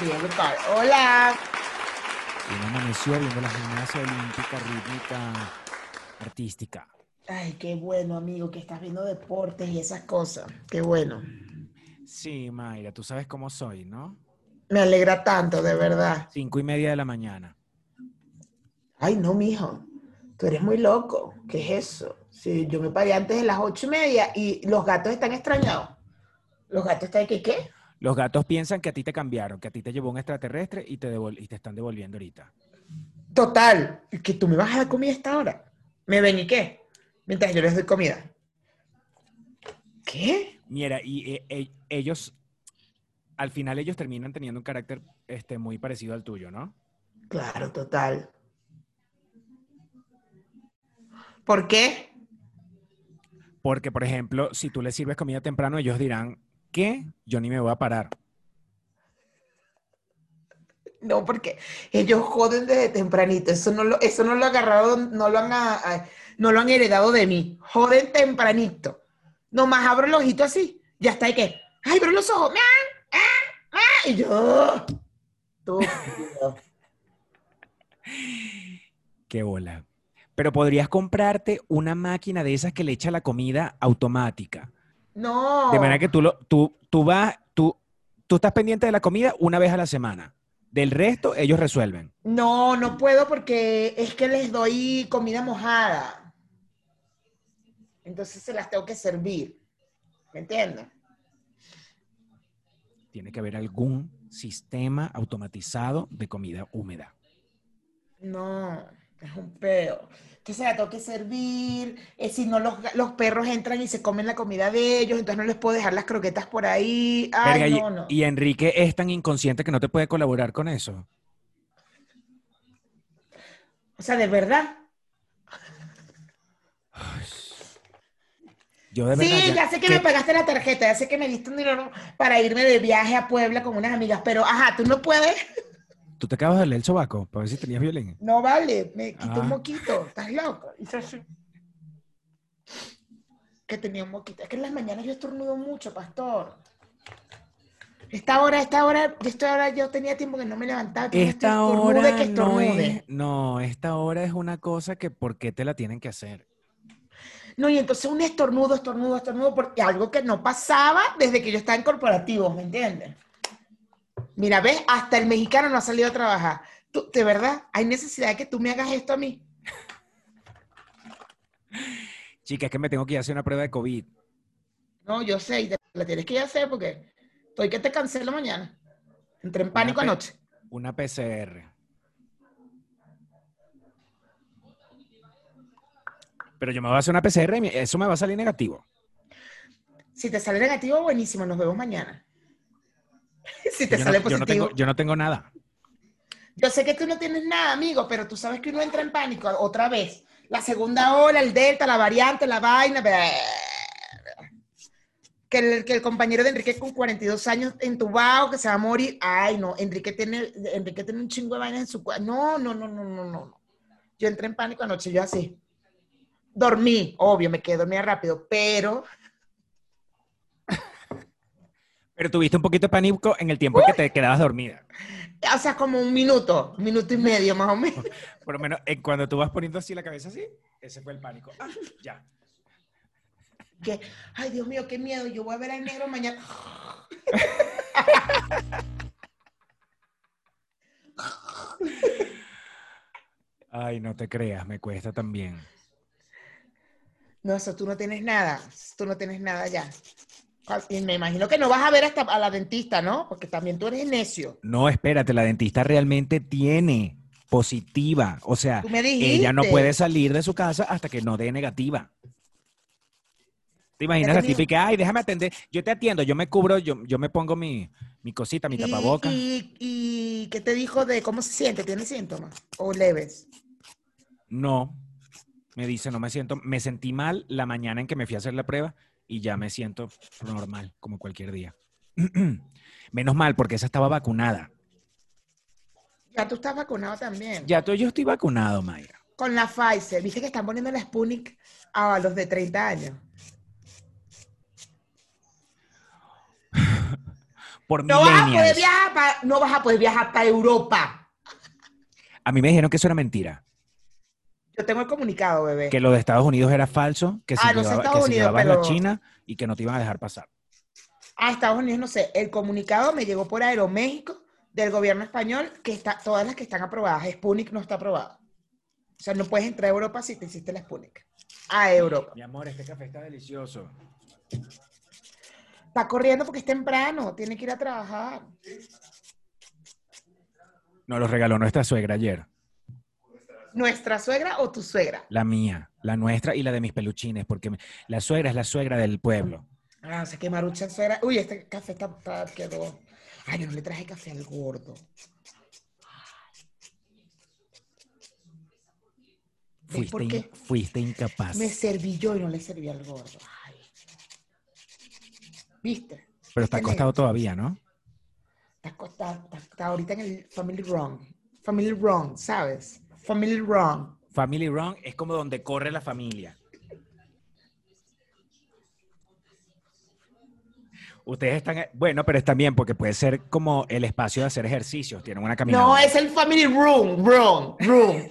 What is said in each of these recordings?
Hola. Amaneció viendo la gimnasia olímpica rítmica artística. Ay, qué bueno, amigo, que estás viendo deportes y esas cosas. Qué bueno. Sí, Mayra, tú sabes cómo soy, ¿no? Me alegra tanto, de verdad. Cinco y media de la mañana. Ay, no, mijo. Tú eres muy loco. ¿Qué es eso? Sí, yo me paré antes de las ocho y media y los gatos están extrañados. Los gatos están que qué? Los gatos piensan que a ti te cambiaron, que a ti te llevó un extraterrestre y te, devol- y te están devolviendo ahorita. Total, que tú me vas a dar comida a esta hora. ¿Me ven y qué? Mientras yo les doy comida. ¿Qué? Mira, y eh, eh, ellos, al final ellos terminan teniendo un carácter este, muy parecido al tuyo, ¿no? Claro, total. ¿Por qué? Porque, por ejemplo, si tú les sirves comida temprano, ellos dirán, ¿qué? Yo ni me voy a parar. No, porque ellos joden desde tempranito. Eso no lo, eso no lo agarraron, no lo han, a- a- no lo han heredado de mí. Joden tempranito. Nomás abro el ojito así. Ya está, ¿y qué? Ay, abro los ojos. ¡Ah! ¡Ah! ¡Ah! Y yo. Estúpido. Qué bola. Pero podrías comprarte una máquina de esas que le echa la comida automática. No. De manera que tú, lo, tú, tú vas, tú, tú estás pendiente de la comida una vez a la semana. Del resto, ellos resuelven. No, no puedo porque es que les doy comida mojada. Entonces se las tengo que servir. ¿Me entiendes? Tiene que haber algún sistema automatizado de comida húmeda. No, es un peo. Entonces la tengo que servir. eh, si no, los, los perros entran y se comen la comida de ellos, entonces no les puedo dejar las croquetas por ahí. Ay, Verga, no, no. y, Enrique es tan inconsciente que no te puede colaborar con eso. O sea, de verdad. Yo de verdad. Sí, ya sé que ¿qué- me pagaste la tarjeta, ya sé que me diste un dinero para irme de viaje a Puebla con unas amigas, pero ajá, tú no puedes. ¿Tú te acabas de leer el sobaco para ver si tenías violín? No vale, me quito Ah. un moquito, estás loco. Hice así. Que tenía un moquito. Es que en las mañanas yo estornudo mucho, pastor. Esta hora, esta hora, esta hora yo tenía tiempo que no me levantaba. Esta hora que no es, no, esta hora es una cosa que ¿por qué te la tienen que hacer? No, y entonces un estornudo, estornudo, estornudo, porque algo que no pasaba desde que yo estaba en corporativos, ¿me entiendes? Mira, ves, hasta el mexicano no ha salido a trabajar. Tú, de verdad, hay necesidad de que tú me hagas esto a mí. Chica, es que me tengo que ir a hacer una prueba de COVID. No, yo sé, y te la tienes que ir a hacer porque estoy que te cancelo mañana. Entré en pánico pe- anoche. Una PCR. Pero yo me voy a hacer una PCR y eso me va a salir negativo. Si te sale negativo, buenísimo, nos vemos mañana. si te Yo sale no, yo no positivo. tengo, yo no tengo nada. Yo sé que tú no tienes nada, amigo, pero tú sabes que uno entra en pánico otra vez. La segunda ola, el delta, la variante, la vaina. Que el, que el compañero de Enrique con 42 años entubado, que se va a morir. Ay, no, Enrique tiene, Enrique tiene un chingo de vainas en su cuerpo. No, no, no, no, no, no. Yo entré en pánico anoche, yo así. Dormí, obvio, me quedé dormida rápido, pero Pero tuviste un poquito de pánico en el tiempo que te quedabas dormida. o sea, como un minuto, un minuto y medio más o menos. Por lo menos eh, cuando tú vas poniendo así la cabeza así, ese fue el pánico. Ah, ya. Que, ay, Dios mío, qué miedo, yo voy a ver al negro mañana. Ay, no te creas, me cuesta también. No, eso tú no tienes nada, tú no tienes nada ya. Y me imagino que no vas a ver hasta a la dentista, ¿no? Porque también tú eres necio. No, espérate, la dentista realmente tiene positiva. O sea, ella no puede salir de su casa hasta que no dé negativa. ¿Te imaginas la típica? Ay, déjame atender. Yo te atiendo, yo me cubro, yo, yo me pongo mi, mi cosita, mi Y- tapaboca. Y, y qué te dijo de cómo se siente? ¿Tiene síntomas? ¿O leves? No, me dice, no me siento, me sentí mal la mañana en que me fui a hacer la prueba y ya me siento normal, como cualquier día. Menos mal, porque esa estaba vacunada. Ya tú estás vacunado también. Ya tú, yo estoy vacunado, Mayra. Con la Pfizer. Viste que están poniendo la Sputnik a los de 30 años. Por no vas, a poder viajar para, no vas a poder viajar para Europa. A mí me dijeron que eso era mentira. Yo tengo el comunicado, bebé. que lo de Estados Unidos era falso, que se, Ah, no llevaba- que se Unidos, pero- China y que no te iban a dejar pasar. A Estados Unidos, no sé. El comunicado me llegó por Aeroméxico del gobierno español, que está, todas las que están aprobadas. Sputnik no está aprobada. O sea, no puedes entrar a Europa si te hiciste la Sputnik. A Europa. Mi amor, este café está delicioso. Está corriendo porque es temprano. Tiene que ir a trabajar. Nos lo regaló nuestra suegra ayer. ¿Nuestra suegra o tu suegra? La mía, la nuestra y la de mis peluchines, porque la suegra es la suegra del pueblo. Ah, o sea, que Marucha suegra. Uy, este café está, está- quedó. Ay, yo no le traje café al gordo. ¿Ves Fuiste, in- incapaz. Me serví yo y no le serví al gordo. Ay. ¿Viste? Pero está ¿Viste, acostado todavía, ¿no? Está, acostado- está- está ahorita en el Family Wrong. Family Wrong, ¿sabes? Family Wrong. Family Run es como donde corre la familia. Ustedes están, bueno, pero está bien porque puede ser como el espacio de hacer ejercicios. Tienen una caminata. No, es el Family Room, Room, Room.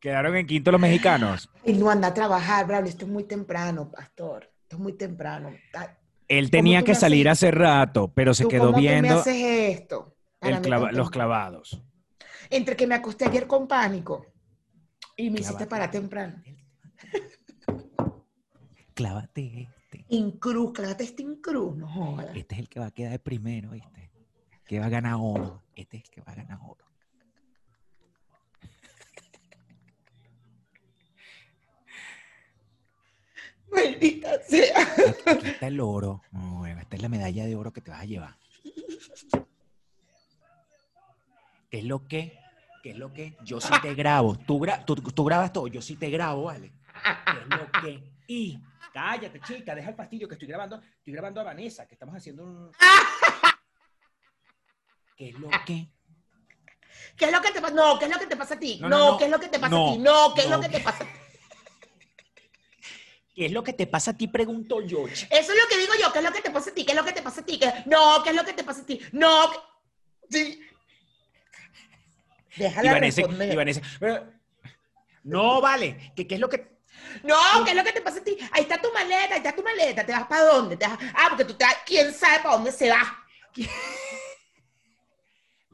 Quedaron en quinto los mexicanos. Y no anda a trabajar, Braulio. Esto es muy temprano, pastor. Esto es muy temprano. Él tenía que salir hace rato, pero se ¿tú quedó cómo tú me viendo haces esto? el Para clava- los clavados. Entre que me acosté ayer con pánico y me hiciste para temprano. Clávate este. Incruz, clávate este incruz, no jodas. Este es el que va a quedar de primero, ¿viste? Que va a ganar oro. Este es el que va a ganar oro. Maldita sea. Aquí está el oro. Bueno, esta es la medalla de oro que te vas a llevar. ¿Qué es lo que? ¿Qué es lo que? Yo sí te grabo. Tú, gra- tú, tú grabas todo, yo sí te grabo, ¿vale? ¿Qué es lo que? Y cállate, chica, deja el fastidio que estoy grabando. Estoy grabando a Vanessa, que estamos haciendo un. ¿Qué es lo que? ¿Qué es lo que te pasa? No, ¿qué es lo que te pasa a ti? No, No, no, no. ¿qué es lo que te pasa No, a ti? No, ¿qué es lo que te pasa a ti? ¿Qué es lo que te pasa a ti? Pregunto yo. Eso es lo que digo yo, ¿qué es lo que te pasa a ti? ¿Qué es lo que te pasa a ti? ¿Qué- No, ¿qué es lo que te pasa a ti? No, ¿qué- Y Déjala Vanessa, responder. y Vanessa, pero- no, vale. ¿Qué, ¿Qué es lo que.? No, ¿qué es lo que te pasa a ti? Ahí está tu maleta, ahí está tu maleta. ¿Te vas para dónde? ¿Te vas- Ah, porque tú te vas... ¿Quién sabe para dónde se va?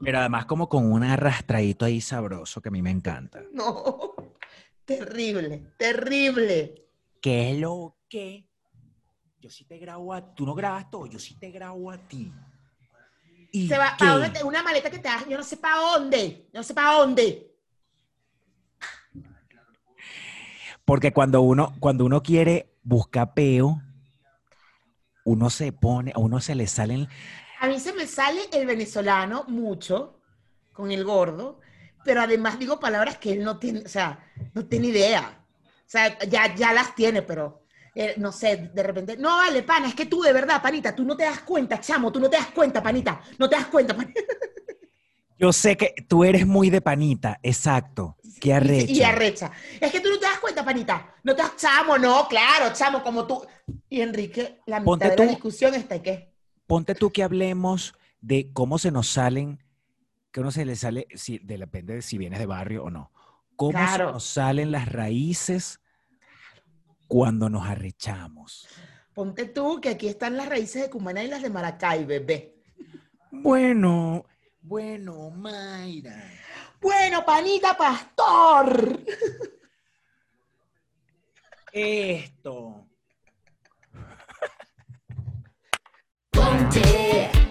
Pero además, como con un arrastradito ahí sabroso que a mí me encanta. No. Terrible, terrible. ¿Qué es lo que? Yo sí te grabo a Tú no grabas todo, yo sí te grabo a ti. ¿Y Se va qué? para dónde te- una maleta que te das, yo no sé para dónde. No sé para dónde. Porque cuando uno, cuando uno quiere buscar peo, uno se pone, a uno se le salen. A mí se me sale el venezolano mucho con el gordo, pero además digo palabras que él no tiene, o sea, no tiene idea. O sea, ya, ya las tiene, pero eh, no sé, de repente, no vale, pana, es que tú de verdad, panita, tú no te das cuenta, chamo, tú no te das cuenta, panita, no te das cuenta, panita. Yo sé que tú eres muy de panita, exacto. Qué arrecho. Y, y arrecha. Es que tú no te das cuenta, panita. No te das, chamo, no, claro, chamo, como tú. Y Enrique, la mitad Ponte de tú. la discusión está que. Ponte tú que hablemos de cómo se nos salen, que uno se le sale, si, de- depende de si vienes de barrio o no. Cómo Claro. se nos salen las raíces cuando nos arrechamos. Ponte tú que aquí están las raíces de Cumaná y las de Maracay, bebé. Bueno, bueno, Mayra. Bueno, panita pastor. Esto. Ponte, ponte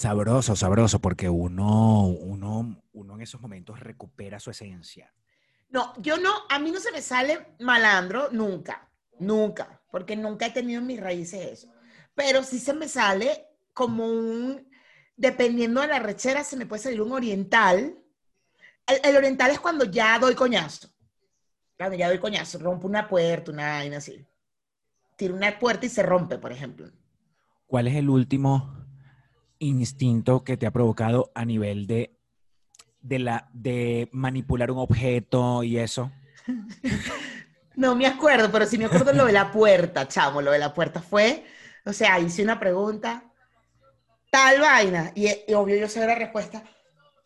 Sabroso, sabroso, porque uno, uno, uno en esos momentos recupera su esencia. No, yo no, a mí no se me sale malandro nunca, nunca, porque nunca he tenido en mis raíces eso. Pero sí se me sale como un, dependiendo de la rechera, se me puede salir un oriental El, el oriental es cuando ya doy coñazo. Cuando ya doy coñazo, rompo una puerta, una vaina así. Tiro una puerta y se rompe, por ejemplo. ¿Cuál es el último instinto que te ha provocado a nivel de, de, la, de manipular un objeto y eso? No me acuerdo, pero sí me acuerdo lo de la puerta, chamo. Lo de la puerta fue, o sea, hice una pregunta, tal vaina, y, y obvio yo sé la respuesta.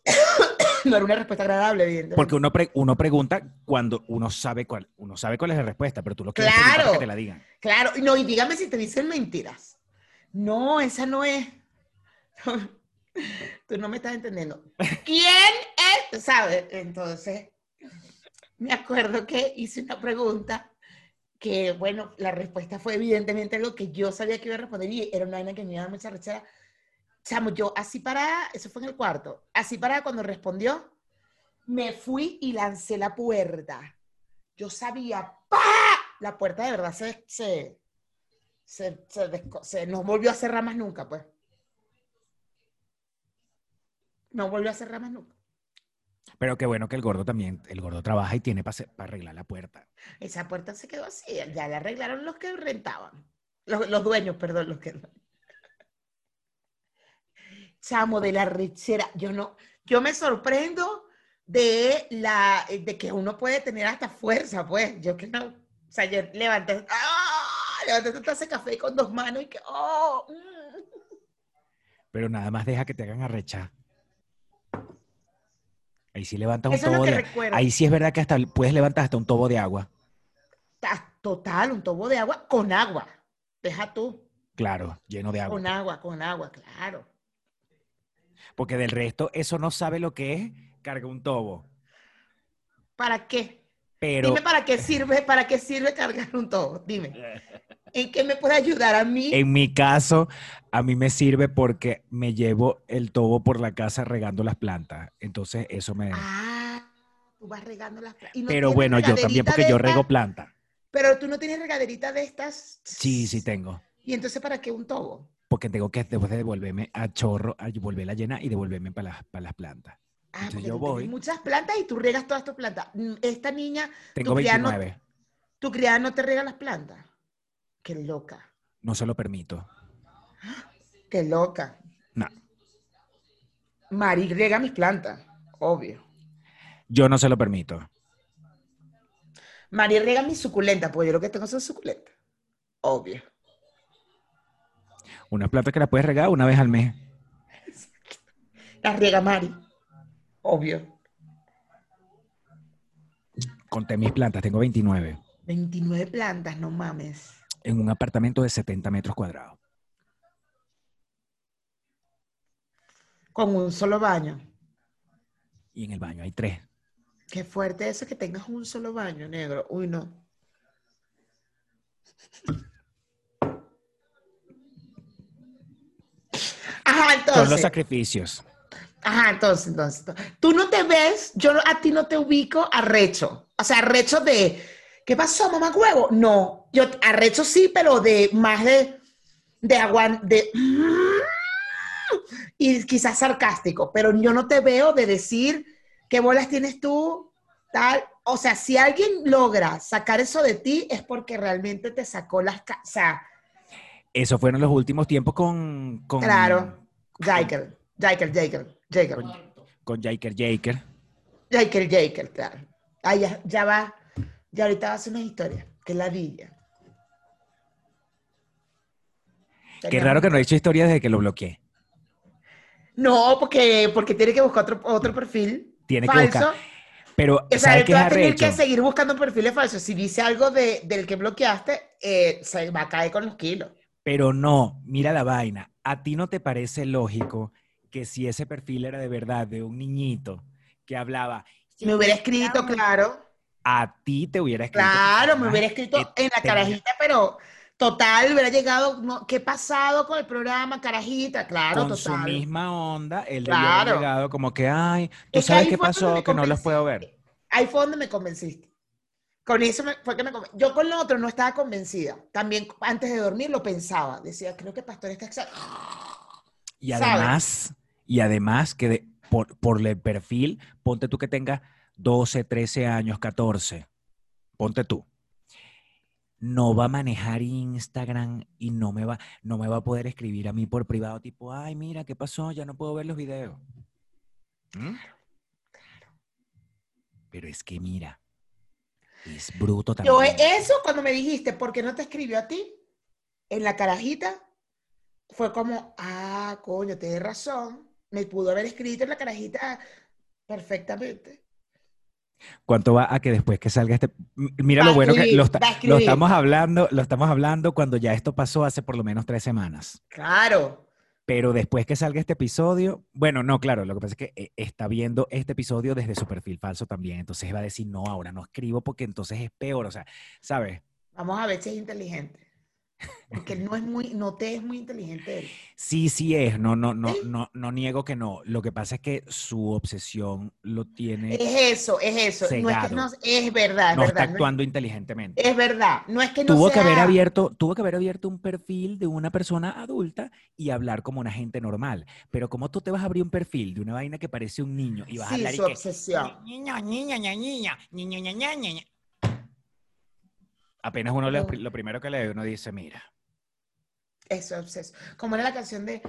no era una respuesta agradable, evidentemente. Porque uno, pre- uno pregunta cuando uno sabe cuál, uno sabe cuál es la respuesta, pero tú lo quieres Claro. para que te la digan. Claro, no, y dígame si te dicen mentiras. No, esa no es. Tú no me estás entendiendo. ¿Quién es? ¿Sabes? Entonces, me acuerdo que hice una pregunta que, bueno, la respuesta fue evidentemente algo que yo sabía que iba a responder y era una vaina que me iba a dar mucha rechera. Chamo, yo así parada, eso fue en el cuarto, así parada cuando respondió, me fui y lancé la puerta. Yo sabía, ¡pa! La puerta de verdad se, se, se, se, se- no volvió a cerrar más nunca, pues. No volvió a cerrar más nunca. Pero qué bueno que el gordo también, el gordo trabaja y tiene para arreglar la puerta. Esa puerta se quedó así, ya la arreglaron los que rentaban. Los, los dueños, perdón, los que... Chamo, de la rechera. Yo no, yo me sorprendo de la, de que uno puede tener hasta fuerza, pues. Yo que no, o sea, yo levanté, ¡ah! levanté esta taza de café con dos manos y que, ¡oh! mm. Pero nada más deja que te hagan arrechar. Ahí sí levantas un Eso tobo de recuerdo. Ahí sí es verdad que hasta puedes levantar hasta un tobo de agua. Ta- Total, un tobo de agua con agua. Deja tú, Claro, lleno de agua. con agua, con agua, claro. Porque del resto, eso no sabe lo que es carga un tobo. ¿Para qué? Pero Dime para qué sirve, para qué sirve cargar un tobo. Dime. ¿En qué me puede ayudar a mí? en mi caso, a mí me sirve porque me llevo el tobo por la casa regando las plantas. Entonces, eso me... Ah, tú vas regando las plantas. No Pero bueno, yo también porque yo rego planta. Pero tú no tienes regaderita de estas. Sí, sí tengo. ¿Y entonces para qué un tobo? Porque tengo que después de devolverme a chorro, a volverla llena y devolverme para las, para las plantas. Ah, Entonces yo voy. muchas plantas y tú regas todas tus plantas. Mm, Esta niña, Tengo Tu criada no- 29. tu criada no te rega las plantas. Qué loca, No se lo permito. qué loca. No. Mari riega mis plantas, obvio. Yo no se lo permito. Mari riega mis suculentas, porque yo lo que tengo son suculentas. Obvio. Una planta que la puedes regar una vez al mes. Las riega Mari. Obvio. Conté mis plantas, tengo 29. 29 plantas, no mames. En un apartamento de 70 metros cuadrados. Con un solo baño. Y en el baño hay tres. Qué fuerte eso que tengas un solo baño, negro. Uy, no. Ajá, Son los entonces. sacrificios. Ajá, entonces, entonces. entonces. Tú no te ves, yo a ti no te ubico arrecho. O sea, arrecho de, ¿qué pasó, mamá huevo? No, yo arrecho sí, pero de más de, de aguan, de, y quizás sarcástico, pero yo no te veo de decir qué bolas tienes tú, tal. O sea, si alguien logra sacar eso de ti es porque realmente te sacó las, o sea, Eso fueron los últimos tiempos con. con claro, Jaiker, Jaiker, Jaiker, Jaiker. Con Jaker Jaker. Jaker, Jaker, claro. Ah, ya, ya va. Ya ahorita va a hacer una historia. Que ladilla. Qué raro que no he hecho historia desde que lo bloqueé. No, porque, porque tiene que buscar otro, otro perfil Tiene que falso. buscar. Pero, O sea, ¿sabes él qué va es a tener que seguir buscando perfiles falsos. Si dice algo de, del que bloqueaste, eh, se va a caer con los kilos. Pero no, mira la vaina. ¿A ti no te parece lógico que si ese perfil era de verdad de un niñito que hablaba, Me hubiera escrito, claro. A ti te hubiera escrito? Claro, me hubiera escrito en la carajita, pero total, hubiera llegado. no, ¿Qué ha pasado con el programa, carajita? Claro, con su total. misma onda, él Claro. haber llegado como que, ay, tú Es sabes qué pasó, que no los puedo ver. Ahí fue donde me convenciste. Con eso me- fue que me conven- Yo con lo otro no estaba convencida. También antes de dormir lo pensaba. Decía, creo que Pastor está exa- Y además, y además que de- por, por el perfil, ponte tú que tengas 12, 13 años, 14. Ponte tú. No va a manejar Instagram y no me va, no me va a poder escribir a mí por privado, tipo, ay, mira, ¿qué pasó? Ya no puedo ver los videos. ¿Mm? Pero es que mira, es bruto también. Yo, eso cuando me dijiste, ¿por qué no te escribió a ti? En la carajita, fue como, ah, coño, tienes razón. Me pudo haber escrito en la carajita perfectamente. ¿Cuánto va a que después que salga este? Mira Va lo bueno que lo, lo estamos hablando, lo estamos hablando cuando ya esto pasó hace por lo menos tres semanas. Claro. Pero después que salga este episodio, bueno, no, claro, lo que pasa es que eh, está viendo este episodio desde su perfil falso también. Entonces va a decir, no, ahora no escribo porque entonces es peor. O sea, ¿sabes? Vamos a ver si es inteligente. Porque no es muy, no te es muy inteligente él. Sí, sí es. No, no, no, no, no niego que no. Lo que pasa es que su obsesión lo tiene, Es eso, es eso. No es, que no, es verdad, es no está verdad. no es- actuando inteligentemente. es, verdad. No es que no tuvo que haber abierto, tuvo que haber abierto un perfil de una persona adulta y hablar como una gente normal. Pero como tú te vas a abrir un perfil de una vaina que parece un niño y vas a hablar y su que obsesión. niño, niña, ña, niña, niño, ña, ña, ña, ña". Apenas uno le- lo primero que lee uno dice, mira, Eso, obsesión. Como era la canción de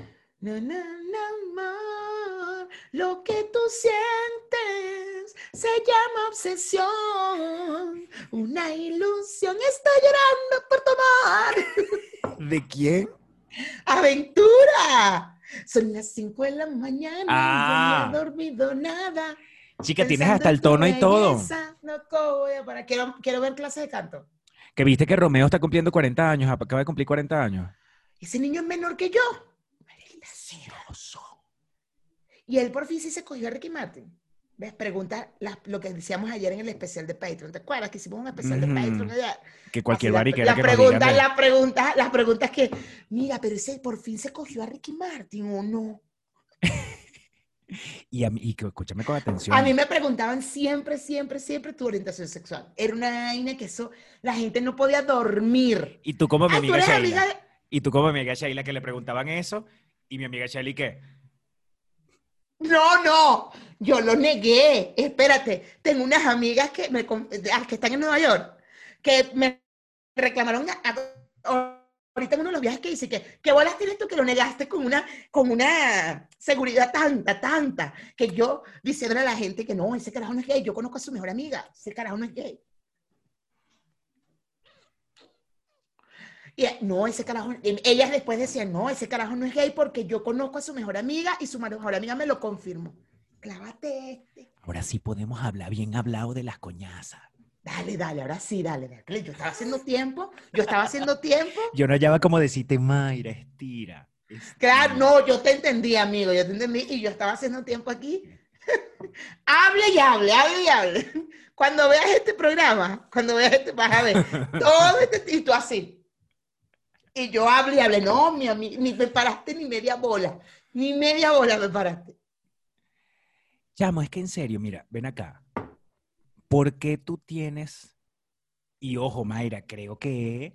No, no, no, amor, lo que tú sientes se llama obsesión, una ilusión, estoy llorando por tu amor. ¿de quién? ¡Aventura! Son las 5 de la mañana Ah. y no he dormido nada. Chica, tienes hasta el tono y todo. No. Quiero, quiero ver clases de canto. Que viste que Romeo está cumpliendo 40 años, acaba de cumplir 40 años. Ese niño es menor que yo. Y él por fin sí se cogió a Ricky Martin. ¿Ves? Pregunta lo que decíamos ayer en el especial de Patreon. ¿Te acuerdas que hicimos un especial de Patreon allá? Que cualquier Así la- la que pregunta, digan de- la pregunta, las preguntas que, mira, pero ese por fin se cogió a Ricky Martin o no. Y, a mí- y que escúchame con atención. A mí me preguntaban siempre, siempre, siempre tu orientación sexual. Era una vaina que eso, la gente no podía dormir. Y tú como mi Ah, amiga amiga de... Y tú como mi amiga Sheila que le preguntaban eso. Y mi amiga Sheila, ¿y qué? No, no, yo lo negué. Espérate, tengo unas amigas que, me, que están en Nueva York que me reclamaron a- a- ahorita uno de los viajes que dice que, ¿qué bolas tienes tú que lo negaste con una, con una seguridad tanta, tanta, que yo diciéndole a la gente que no, ese carajo no es gay, yo conozco a su mejor amiga, ese carajo no es gay. Y no, ese carajo, ellas después decían, no, ese carajo no es gay porque yo conozco a su mejor amiga y su mejor amiga me lo confirmó. Clávate este. Ahora sí podemos hablar bien hablado de las coñazas. Dale, dale, ahora sí, dale, dale. Yo estaba haciendo tiempo, yo estaba haciendo tiempo. Yo no hallaba como decirte, Mayra, estira. Claro, estira". no, yo te entendí, amigo, yo te entendí y yo estaba haciendo tiempo aquí. hable y hable, hable y hable. Cuando veas este programa, cuando veas este, vas a ver todo este y tú así. Y yo hablé y hablé, no, mi amigo, ni me paraste ni media bola, ni media bola me paraste. Chamo, es que en serio, mira, ven acá. ¿Por qué tú tienes, y ojo, Mayra, creo que he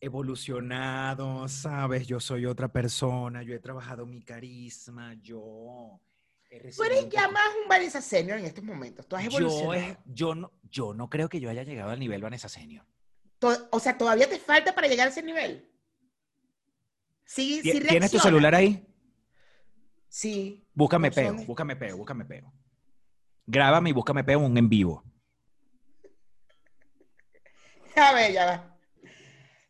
evolucionado, sabes, yo soy otra persona, yo he trabajado mi carisma, yo Tú eres ya más un Vanessa Senior en estos momentos, tú has yo, evolucionado. yo, no, yo no creo que yo haya llegado al nivel Vanessa Senior. O sea, todavía te falta para llegar a ese nivel. Sí, sí Ti- ¿Tienes tu celular ahí? Sí. Búscame peo, búscame peo, búscame peo. Grábame y búscame peo un en vivo. A ver, ya va.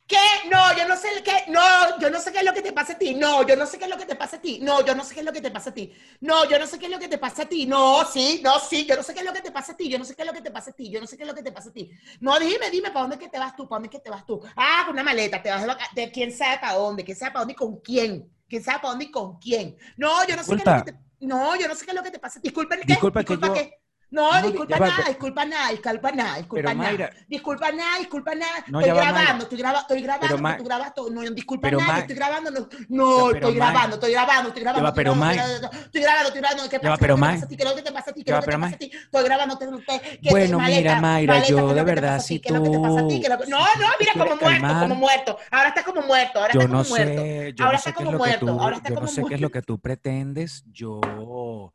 ¿Qué? No, yo no sé qué. No, yo no sé qué es lo que te pasa a ti. No, yo no sé qué es lo que te pasa a ti. No, yo no sé qué es lo que te pasa a ti. No, yo no sé qué es lo que te pasa a ti. No, sí, no, sí, yo no sé qué es lo que te pasa a ti. Yo no sé qué es lo que te pasa a ti. Yo no sé qué es lo que te pasa a ti. No, dime, dime, ¿para dónde es que te vas tú? ¿Para dónde es que te vas tú? Ah, con una maleta, te vas de, de quién sabe para dónde, quién sabe para dónde y con quién. ¿Quién sabe para dónde y con quién? No, yo no sé qué es lo Disculpa. que te... No, yo no sé qué es lo que te pasa. Disculpa, ¿qué? Disculpa que yo- ¿qué? No, No, disculpa va, nada, disculpa nada, disculpa nada, disculpa nada. Mayra- Disculpa nada, disculpa nada. No, estoy va, grabando, estoy, graba- estoy grabando, que Ma- tú grabas todo. No, disculpa nada, estoy grabando. No, no estoy grabando, estoy grabando, estoy grabando. Estoy pero, grabando, estoy grabando, Estoy grabando, estoy grabando. ¿Qué pasa? ¿Qué pasa a ti? ¿Qué es lo que te pasa a ti? ¿Qué es lo que te pasa a ti? Estoy grabando. te- Bueno, mira, Mayra, yo ¿qué es lo de verdad, ti? tú ¿Qué es lo que- No, no, mira, como muerto, como muerto. Ahora está como muerto, ahora está como muerto. Ahora no está como muerto, ahora está yo no como sé qué es lo muerto. que tú pretendes. Yo,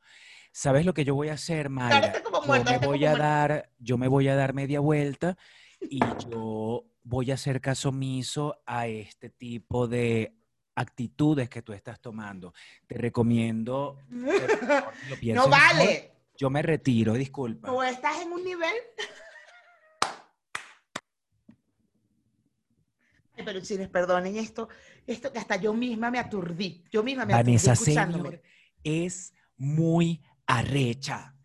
¿sabes lo que yo voy a hacer, Mayra? como Yo muerto, ahora me voy a muerto. dar, yo me voy a dar media vuelta y yo voy a hacer caso omiso a este tipo de actitudes que tú estás tomando. Te recomiendo No mejor. vale. Yo me retiro, disculpa. O estás en un nivel. Ay, pero chines, perdonen esto, esto que hasta yo misma me aturdí. Yo misma me Vanessa aturdí. Senior es muy arrecha.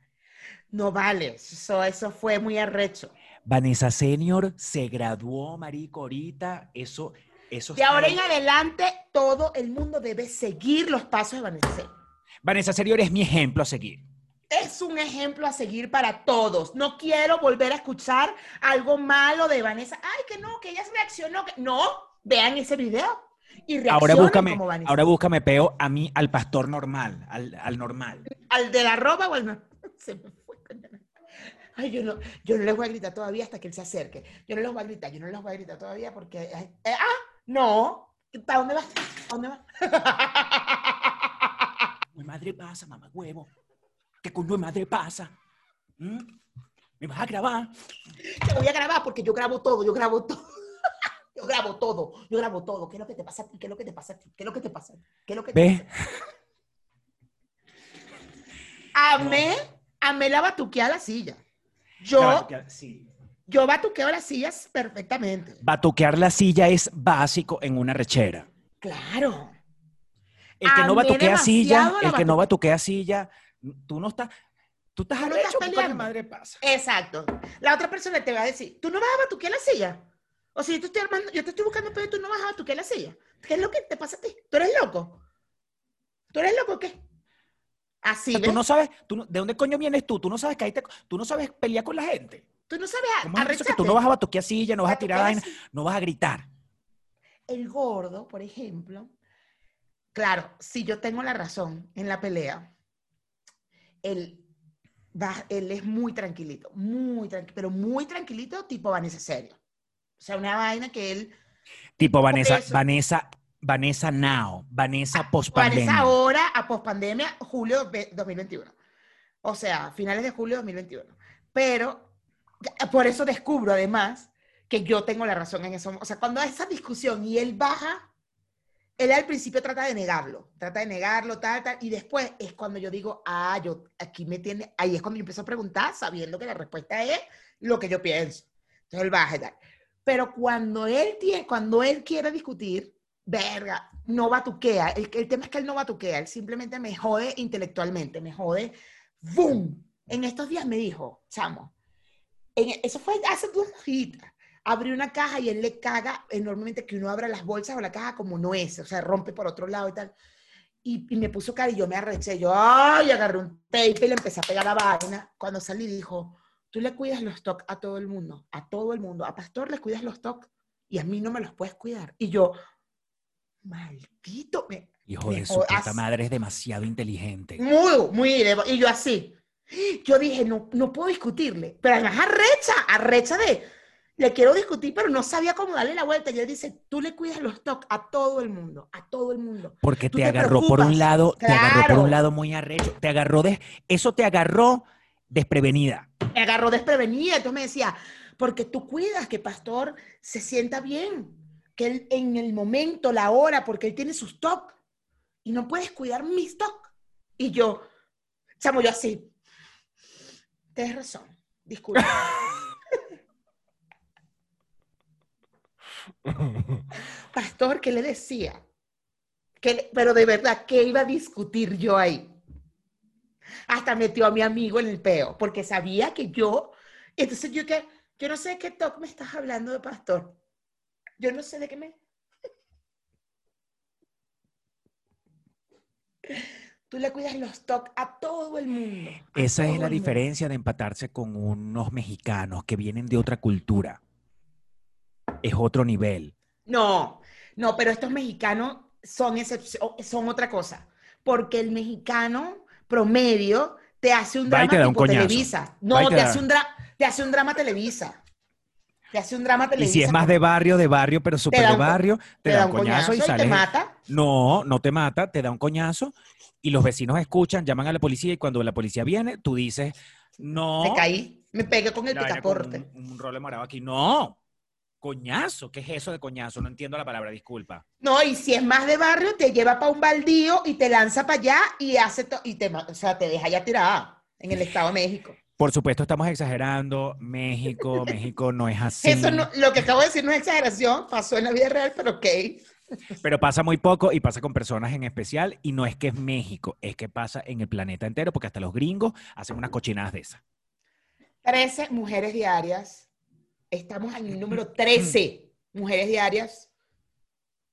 No vale, eso, eso fue muy arrecho. Vanessa Senior se graduó, marico, ahorita. Eso, eso De ahora en adelante, todo el mundo debe seguir los pasos de Vanessa. Senior. Vanessa Senior es mi ejemplo a seguir. Es un ejemplo a seguir para todos. No quiero volver a escuchar algo malo de Vanessa. Ay, que no, que ella reaccionó. Que... No, vean ese video y reaccionen Ahora búscame, como Vanessa. ahora búscame peo a mí, al pastor normal, al, al normal. Al de la ropa o al. Se me fue. Ay, yo no, yo no les voy a gritar todavía hasta que él se acerque. Yo no les voy a gritar, yo no les voy a gritar todavía porque. eh, ah, no. ¿Para dónde vas? ¿Para dónde vas? Mi madre pasa, mamá huevo. ¿Qué coño de madre pasa? ¿Mm? ¿Me vas a grabar? Te voy a grabar porque yo grabo todo, yo grabo todo. Yo grabo todo, yo grabo todo. ¿Qué es lo que te pasa a ti? ¿Qué es lo que te pasa a ti? ¿Qué es lo que te pasa a ti? ¿Qué es lo que te ¿Ves? pasa? Amé, amé la batuquea la silla. Yo, sí. yo batuqueo las sillas perfectamente. Batuquear la silla es básico en una rechera. Claro. El que no Amé batuquea silla, demasiado la el que no batu- batuquea silla, tú no estás, tú estás Tú no arrecho, estás ¿qué coño de peleando. madre pasa? Exacto. La otra persona te va a decir, ¿tú no vas a batuquear la silla? O sea, yo te estoy armando, yo te estoy buscando, pero tú no vas a batuquear la silla. ¿Qué es lo que te pasa a ti? ¿Tú eres loco? ¿Tú eres loco o qué? Así, O tú no sabes, tú no- ¿de dónde coño vienes tú? Tú no sabes que ahí te- tú no sabes pelear con la gente. Tú no sabes ¿Cómo es eso que arrecharte. tú no vas a batuquear silla, no vas a tirar vaina, no vas a gritar? El gordo, por ejemplo, claro, si yo tengo la razón en la pelea, él, va, él es muy tranquilito, muy tranquilo, pero muy tranquilito, tipo Vanessa Serio. O sea, una vaina que él, Tipo Vanessa, eso. Vanessa, Vanessa Now, Vanessa post pandemia. Vanessa ahora, a pospandemia, julio de 2021. O sea, finales de julio de 2021. Pero por eso descubro además que yo tengo la razón en eso. O sea, cuando hay esa discusión y él baja, él al principio trata de negarlo, trata de negarlo, tal, tal, y después es cuando yo digo, ah, yo aquí me tiene, ahí es cuando yo empiezo a preguntar sabiendo que la respuesta es lo que yo pienso. Entonces él baja y tal. Pero cuando él tiene, cuando él quiere discutir, verga, no batuquea. El, el tema es que él no batuquea, él simplemente me jode intelectualmente, me jode, ¡boom! En estos días me dijo, chamo, en- eso fue hace dos días, abrió una caja y él le caga enormemente que uno abra las bolsas o la caja como no es, o sea, rompe por otro lado y tal. Y, y me puso cara y yo me arreché, yo, ay, agarré un tape y le empecé a pegar la vaina. Cuando salí dijo, tú le cuidas los TOC a todo el mundo, a todo el mundo, a Pastor le cuidas los TOC y a mí no me los puedes cuidar. Y yo, maldito, me, Hijo me de su puta madre, es demasiado inteligente. muy, muy, y yo así. Yo dije, no, no puedo discutirle, pero además arrecha, arrecha de, le quiero discutir, pero no sabía cómo darle la vuelta. Y él dice, tú le cuidas los TOC a todo el mundo, a todo el mundo. Porque te te agarró por preocupas. un lado, te agarró por Claro. un lado muy arrecho, te agarró de, eso te agarró desprevenida. me agarró desprevenida. Entonces me decía, porque tú cuidas que Pastor se sienta bien, que él en el momento, la hora, porque él tiene sus TOC y no puedes cuidar mis TOC. Y yo, chamo, yo así, tienes razón, disculpa. Pastor, ¿qué le decía? ¿Qué le- pero de verdad, ¿qué iba a discutir yo ahí? Hasta metió a mi amigo en el peo, porque sabía que yo, entonces yo que, yo no sé de qué talk me estás hablando de pastor. Yo no sé de qué me... tú le cuidas los tocs a todo el mundo. Esa es la diferencia de empatarse con unos mexicanos que vienen de otra cultura. Es otro nivel. No, no, pero estos mexicanos son, son otra cosa. Porque el mexicano promedio te hace un y drama te un. Televisa. No, y te te, hace un dra- te hace un drama Televisa. Te hace un drama Y Televisa. si es más de barrio, de barrio, pero súper de barrio, te, da un coñazo, y te sales. mata. No, no te mata, te da un coñazo y los vecinos escuchan, llaman a la policía y cuando la policía viene, tú dices, no. Me caí, me pegué con el picaporte. Un, un role morado aquí. No. Coñazo. ¿Qué es eso de coñazo? No entiendo la palabra, disculpa. No, y si es más de barrio, te lleva para un baldío y te lanza para allá y hace y te, o sea, te deja ya tirada en el Estado de México. Por supuesto, estamos exagerando. México, México no es así. Eso no, lo que acabo de decir no es exageración, pasó en la vida real, pero ok. Pero pasa muy poco y pasa con personas en especial. Y no es que es México, es que pasa en el planeta entero, porque hasta los gringos hacen unas cochinadas de esas. 13 mujeres diarias. Estamos en el número 13 mujeres diarias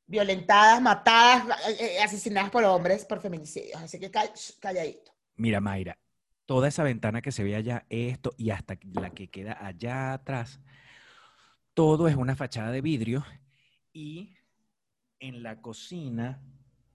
violentadas, matadas, eh, eh, asesinadas por hombres por feminicidios. Así que calladito. Mira, Mayra, toda esa ventana que se ve allá, esto y hasta la que queda allá atrás, todo es una fachada de vidrio y en la cocina,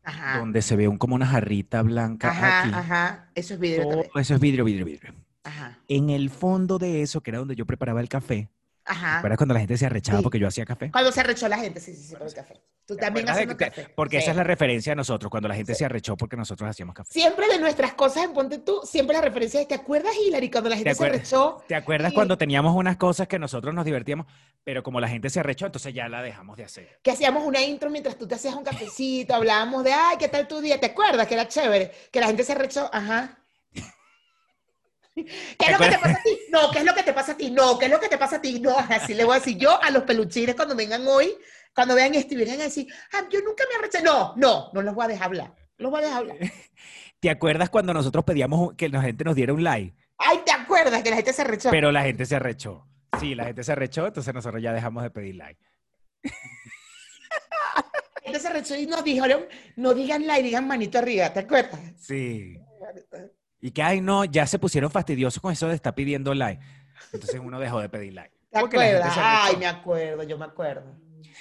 Ajá. donde se ve un, como una jarrita blanca Ajá, aquí, ajá. Eso es vidrio todo también. eso es vidrio, vidrio, vidrio. Ajá. En el fondo de eso, que era donde yo preparaba el café, Ajá. ¿recuerdas cuando la gente se arrechaba Sí. porque yo hacía café? Cuando se arrechó la gente, sí, sí, sí, por el café. Tú ¿Te también que- café. Porque esa Sí. es la referencia de nosotros, cuando la gente Sí. se arrechó porque nosotros hacíamos café. Siempre de nuestras cosas en Ponte Tú, siempre la referencia es, ¿te acuerdas, Hillary, cuando la gente se arrechó? ¿Te acuerdas Sí. cuando teníamos unas cosas que nosotros nos divertíamos, pero como la gente se arrechó, entonces ya la dejamos de hacer? Que hacíamos una intro mientras tú te hacías un cafecito, hablábamos de, ay, ¿qué tal tu día? ¿Te acuerdas? Que era chévere, que la gente se arrechó, ajá. ¿Qué es lo que te pasa a ti? No, ¿qué es lo que te pasa a ti? No, ¿qué es lo que te pasa a ti? No, así le voy a decir yo a los peluchines cuando vengan hoy, cuando vean esto y vengan a decir, ah, yo nunca me arreché. No, no, no los voy a dejar hablar. Los voy a dejar hablar. ¿Te acuerdas cuando nosotros pedíamos que la gente nos diera un like? Ay, ¿te acuerdas que la gente se arrechó? Pero la gente se arrechó. Sí, la gente se arrechó, entonces nosotros ya dejamos de pedir like. La gente se arrechó y nos dijeron, no digan like, digan manito arriba, ¿te acuerdas? Sí. Y que, ay, no, ya se pusieron fastidiosos con eso de estar pidiendo like. Entonces uno dejó de pedir like. ¿Te acuerdas? Ay, me acuerdo, yo me acuerdo.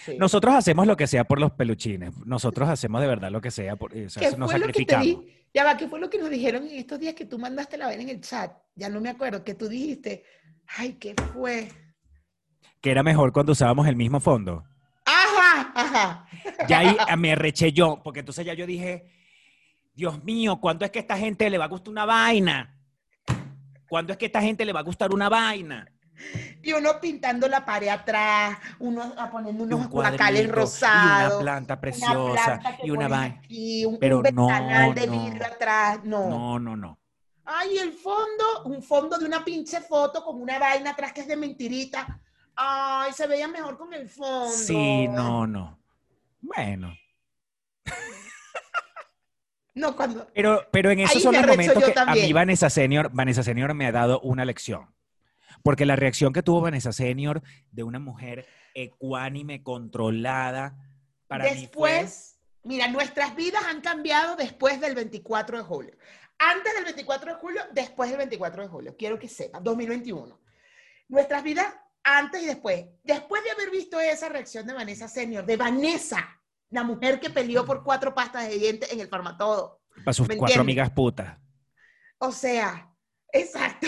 Sí. Nosotros hacemos lo que sea por los peluchines. Nosotros hacemos de verdad lo que sea. Por, o sea, ¿Qué nos fue lo que te di? Ya va, ¿qué fue lo que nos dijeron en estos días que tú mandaste la vaina en el chat? Ya no me acuerdo, que tú dijiste, ay, ¿qué fue? Que era mejor cuando usábamos el mismo fondo. Ajá, ajá. Ya ahí ah, me reché yo, porque entonces ya yo dije, Dios mío, ¿cuándo es que a esta gente le va a gustar una vaina? ¿Cuándo es que a esta gente le va a gustar una vaina? Y uno pintando la pared atrás, uno ah, poniendo unos un guacales rosados. Y una planta una preciosa. planta y una vaina. aquí, un, Pero un no, de no. vidrio atrás. No. No, no, no. Ay, el fondo, un fondo de una pinche foto con una vaina atrás que es de mentirita. Ay, se veía mejor con el fondo. Sí, no, no. Bueno. No, cuando. Pero, pero en esos son los momentos que a mí también. Vanessa Senior, Vanessa Senior me ha dado una lección. Porque la reacción que tuvo Vanessa Senior de una mujer ecuánime, controlada, para mí fue... después, mira, nuestras vidas han cambiado después del 24 de julio. Antes del 24 de julio, después del 24 de julio. Quiero que sepan, 2021. Nuestras vidas antes y después. Después de haber visto esa reacción de Vanessa Senior, de Vanessa, la mujer que peleó por cuatro pastas de dientes en el Farmatodo. Para sus ¿Me cuatro amigas putas. O sea, exacto.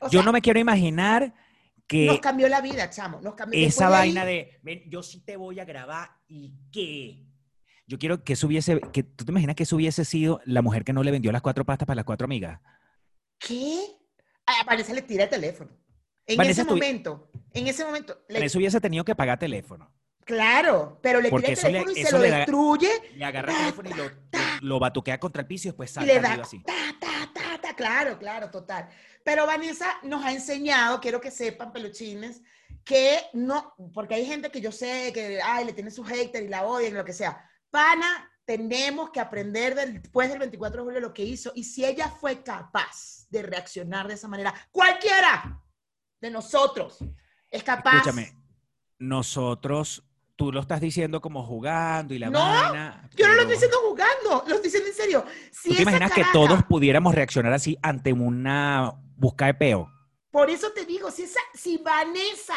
O Yo sea, no me quiero imaginar que Nos cambió la vida, chamo. Nos cambió. esa vaina ahí- de, ven, yo sí te voy a grabar y qué. Yo quiero que eso hubiese, que tú te imaginas que eso hubiese sido la mujer que no le vendió las cuatro pastas para las cuatro amigas. ¿Qué? A Vanessa le tira el teléfono. En Vanessa ese momento, en ese momento, le- hubiese tenido que pagar teléfono. Claro, pero le Porque tira el eso le- teléfono y se lo le destruye Le agarra el teléfono y lo, lo, lo batuquea contra el piso y después y salta le da así. ta, ta, ta, ta, claro, claro, total. Pero Vanessa nos ha enseñado, quiero que sepan, peluchines, que no, porque hay gente que yo sé que, ay, le tiene su hater y la odian, lo que sea. Pana, tenemos que aprender después del 24 de julio lo que hizo y si ella fue capaz de reaccionar de esa manera, cualquiera de nosotros es capaz. Escúchame, nosotros, tú lo estás diciendo como jugando y la No, vaina. Yo no lo pero- estoy diciendo jugando, lo estoy diciendo en serio. Si ¿Tú te esa imaginas que caraja- todos pudiéramos reaccionar así ante una busca de peo? Por eso te digo, si, esa, si Vanessa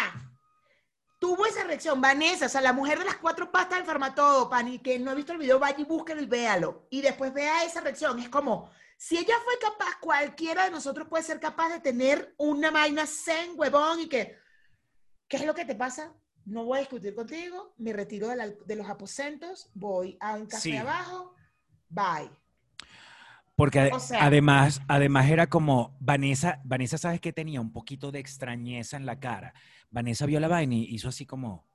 tuvo esa reacción, Vanessa, o sea, la mujer de las cuatro pastas del farmatodo, Pani, que no ha visto el video, vaya y búsquelo y véalo. Y después vea esa reacción. Es como, si ella fue capaz, cualquiera de nosotros puede ser capaz de tener una vaina zen, huevón, y que, ¿qué es lo que te pasa? No voy a discutir contigo, me retiro de, la- de los aposentos, voy a un café Sí. abajo, bye. Porque ade- O sea- además, además era como Vanessa, Vanessa, ¿sabes que tenía un poquito de extrañeza en la cara? Vanessa vio la vaina y hizo así como,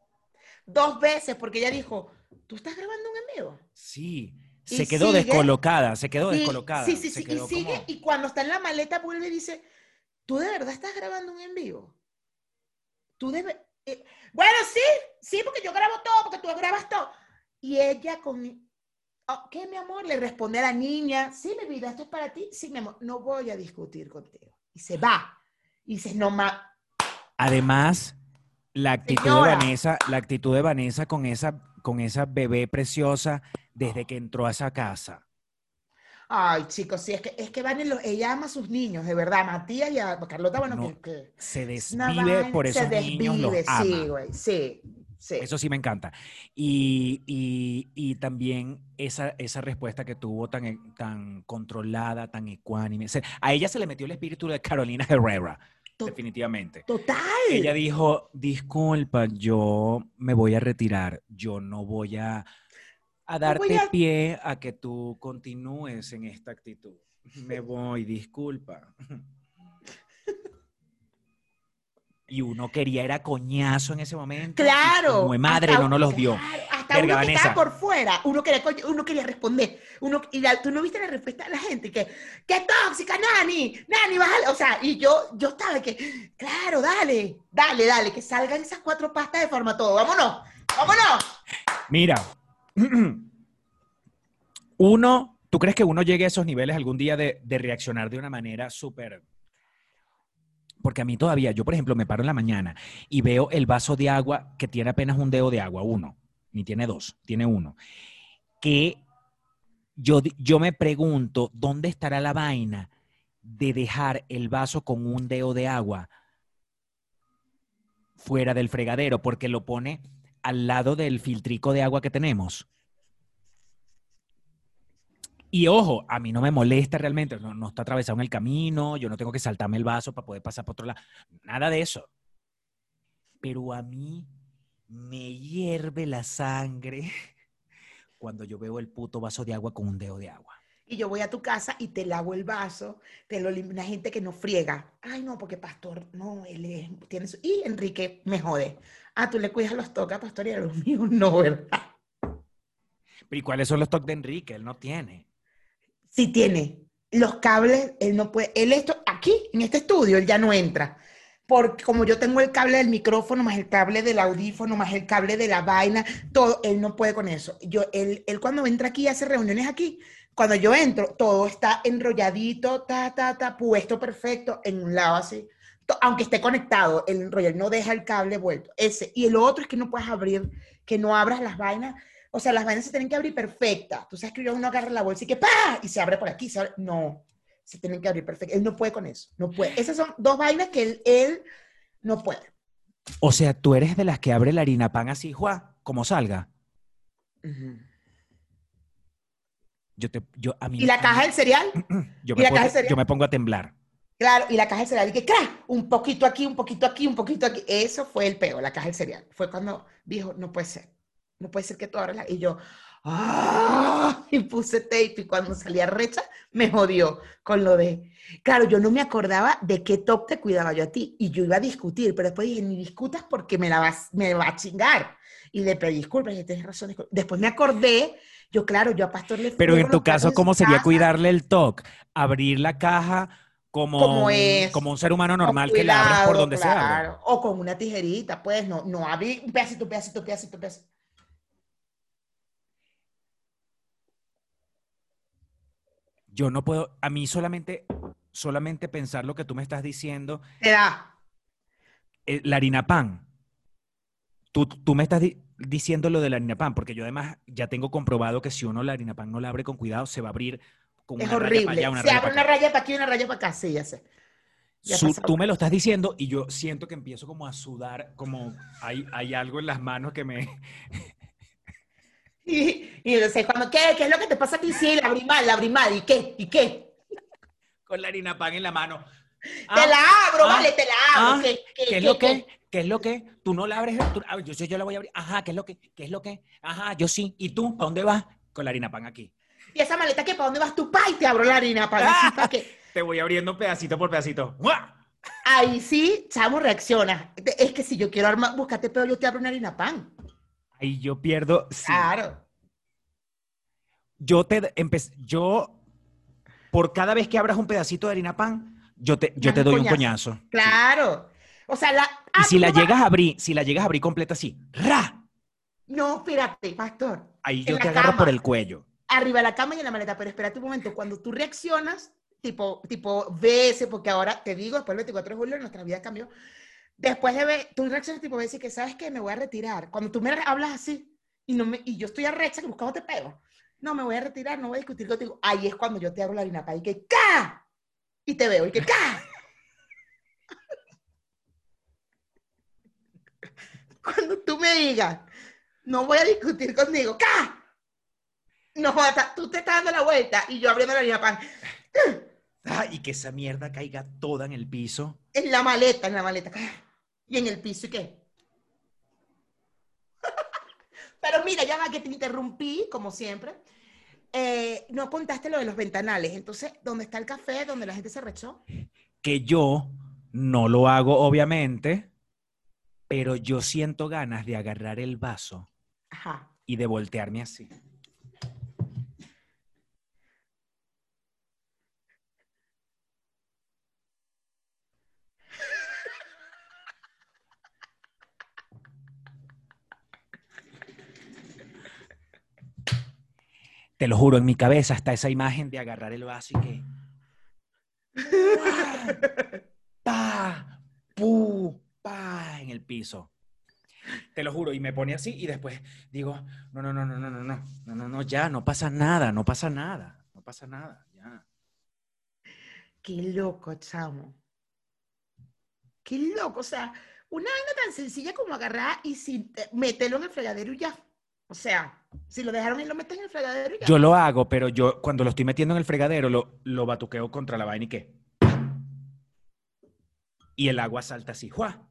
Dos veces, porque ella dijo, ¿tú estás grabando un en vivo? sí, Y se quedó sigue. descolocada, se quedó descolocada. Sí, sí, sí. Y sigue, como- y cuando está en la maleta vuelve y dice, ¿tú de verdad estás grabando un en vivo? Tú debes... bueno, sí, sí, porque yo grabo todo, porque tú grabas todo. Y ella con... "Oh, ¿Qué, mi amor? Le responde a la niña, sí, mi vida, esto es para ti. Sí, mi amor, no voy a discutir contigo. Y se va. Y dices, no más. Además, la actitud Señora. de Vanessa, la actitud de Vanessa con esa, con esa bebé preciosa desde que entró a esa casa. Ay, chicos, sí, es que, es que van en los- ella ama a sus niños, de verdad, a Matías y a Carlota, bueno, No, que, que Se desvive por se esos niños, los desvive, ama. Sí, güey, sí, sí. Eso sí me encanta. Y, y- y también esa, esa respuesta que tuvo tan, e- tan controlada, tan ecuánime. Se- a ella se le metió el espíritu de Carolina Herrera, To- definitivamente. Total. Ella dijo, disculpa, yo me voy a retirar, yo no voy a, a darte a- pie a que tú continúes en esta actitud. Me voy, disculpa. Y uno quería era coñazo en ese momento. Claro. Como de madre no nos los dio. claro, hasta Verga, uno que estaba por fuera, uno quería, uno quería responder. Uno, y la- tú no viste la respuesta de la gente, que, ¡qué tóxica, Nani! ¡Nani, bájale! O sea, y yo, yo estaba que, claro, dale, dale, dale, que salgan esas cuatro pastas de forma todo. ¡Vámonos! ¡Vámonos! Mira, uno, ¿tú crees que uno llegue a esos niveles algún día de, reaccionar de una manera súper... Porque a mí todavía, yo por ejemplo me paro en la mañana y veo el vaso de agua que tiene apenas un dedo de agua, uno, ni tiene dos, tiene uno, que yo, yo me pregunto, ¿dónde estará la vaina de dejar el vaso con un dedo de agua fuera del fregadero? Porque lo pone al lado del filtrico de agua que tenemos. Y ojo, a mí no me molesta realmente, no, no está atravesado en el camino, yo no tengo que saltarme el vaso para poder pasar por otro lado, nada de eso. Pero a mí me hierve la sangre cuando yo veo el puto vaso de agua con un dedo de agua. Y yo voy a tu casa y te lavo el vaso, te lo una gente que no friega. Ay, no, porque Pastor, no, él es- tiene su... Y Enrique me jode. Ah, tú le cuidas los tocas, Pastor, y a los míos no, ¿verdad? ¿Y cuáles son los toques de Enrique? Él no tiene. Sí tiene. Los cables, él no puede... Él esto, aquí, en este estudio, él ya no entra. Porque como yo tengo el cable del micrófono, más el cable del audífono, más el cable de la vaina, todo, él no puede con eso. Yo, él, él cuando entra aquí y hace reuniones aquí, cuando yo entro, todo está enrolladito, ta, ta, ta, puesto perfecto en un lado así. Aunque esté conectado, el enrollo, él no deja el cable vuelto. Ese. Y el otro es que no puedes abrir, que no abras las vainas. O sea, las vainas se tienen que abrir perfectas. Tú sabes que uno agarra la bolsa y que ¡pa! Y se abre por aquí. se abre- No, se tienen que abrir perfectas. Él no puede con eso. No puede. Esas son dos vainas que él, él no puede. O sea, tú eres de las que abre la harina pan así, Juan, como salga. Yo te, yo, a mí, Y la caja del cereal, yo y me, la pongo, caja de cereal. yo me pongo a temblar. claro, y la caja del cereal, y que ¡cra! Un poquito aquí, un poquito aquí, un poquito aquí. Eso fue el peo, la caja del cereal. Fue cuando dijo, no puede ser. No puede ser que tú abras la... Y yo, ¡ah! Y puse tape y cuando salía recha, me jodió con lo de... Claro, yo no me acordaba de qué top te cuidaba yo a ti. Y yo iba a discutir, pero después dije, ni discutas porque me, la vas, me va a chingar. Y le pedí disculpas, y tienes razón. disculpa". Después me acordé, yo claro, yo a Pastor le Pero en tu caso, ¿cómo sería cuidarle el TOC? Abrir la caja como, Como un, es. como un ser humano normal que la abres por donde se abre. claro. O con una tijerita, pues, no, no abrir un pedacito, un pedacito, un pedacito, un pedacito. Yo no puedo, a mí solamente, solamente pensar lo que tú me estás diciendo, Te da. eh, la harina pan. Tú, tú me estás di- diciendo lo de la harina pan, porque yo además ya tengo comprobado que si uno la harina pan no la abre con cuidado, se va a abrir con Es una raya pa' horrible. allá, una Se raya abre una acá. raya para aquí y una raya para acá. Sí, ya sé. Ya Su- pasa. tú me lo estás diciendo y yo siento que empiezo como a sudar, como hay, hay algo en las manos que me... Y, y entonces, cuando, ¿qué? ¿Qué es lo que te pasa a ti? Sí, la abrí mal, la abrí mal. ¿Y qué? ¿Y qué? Con la harina pan en la mano. te Ah, la abro, ah, vale, te la abro. ah, ¿Qué, qué, ¿Qué es lo qué? que? ¿Qué es lo que? Tú no la abres. tú- ah, yo, yo, yo la voy a abrir. Ajá, ¿qué es lo que? ¿Qué es lo que? Ajá, yo sí. ¿Y tú? ¿Para dónde vas? Con la harina pan aquí. Y esa maleta que para dónde vas tú, pa, y te abro la harina para Ah. para que Te voy abriendo pedacito por pedacito. ¡Mua! ahí sí, chamo, reacciona. Es que si yo quiero armar, búscate pedo, yo te abro una harina pan. Ahí yo pierdo. sí. Claro. Yo te empecé. Yo, por cada vez que abras un pedacito de harina pan, yo te, yo te doy un coñazo. coñazo. Claro. O sea, la. Y si la llegas a abrir, si la llegas a abrir completa así, ¡ra! No, espérate, pastor. Ahí yo te agarro por el cuello. Arriba de la cama y en la maleta, pero espérate un momento. Cuando tú reaccionas, tipo, tipo, veces, porque ahora te digo, después del 24 de julio nuestra vida cambió. Después de ver, tú reaccionas tipo, y que sabes que me voy a retirar. Cuando tú me hablas así y, no me, y yo estoy arrecha, que buscándote pego. No, me voy a retirar, no voy a discutir contigo. Ahí es cuando yo te abro la harina y que ¡ca! Y te veo y que ¡ca! Cuando tú me digas, no voy a discutir contigo, ¡ca! No, hasta- tú te estás dando la vuelta y yo abriendo la harina pan. Ah, y que esa mierda caiga toda en el piso. En la maleta, en la maleta. Y en el piso, ¿y qué? Pero mira, ya va que te interrumpí, como siempre. Eh, no contaste lo de los ventanales. Entonces, ¿dónde está el café? ¿Dónde la gente se rechó? Que yo no lo hago, obviamente, pero yo siento ganas de agarrar el vaso Ajá. y de voltearme así. Te lo juro, en mi cabeza está esa imagen de agarrar el vaso y que. ¡Pa! ¡Pu! ¡Pa! En el piso. Te lo juro, y me pone así y después digo, no, no, no, no, no, no, no, no, no, no, ya, no pasa nada, no pasa nada, no pasa nada, ya. Qué loco, chamo. Qué loco. O sea, una vaina tan sencilla como agarrar y sin eh, meterlo en el fregadero y ya. O sea, si lo dejaron y lo meten en el fregadero y ya. Yo lo hago, pero yo cuando lo estoy metiendo en el fregadero lo, lo batuqueo contra la vaina y qué. Y el agua salta así, ¡juá!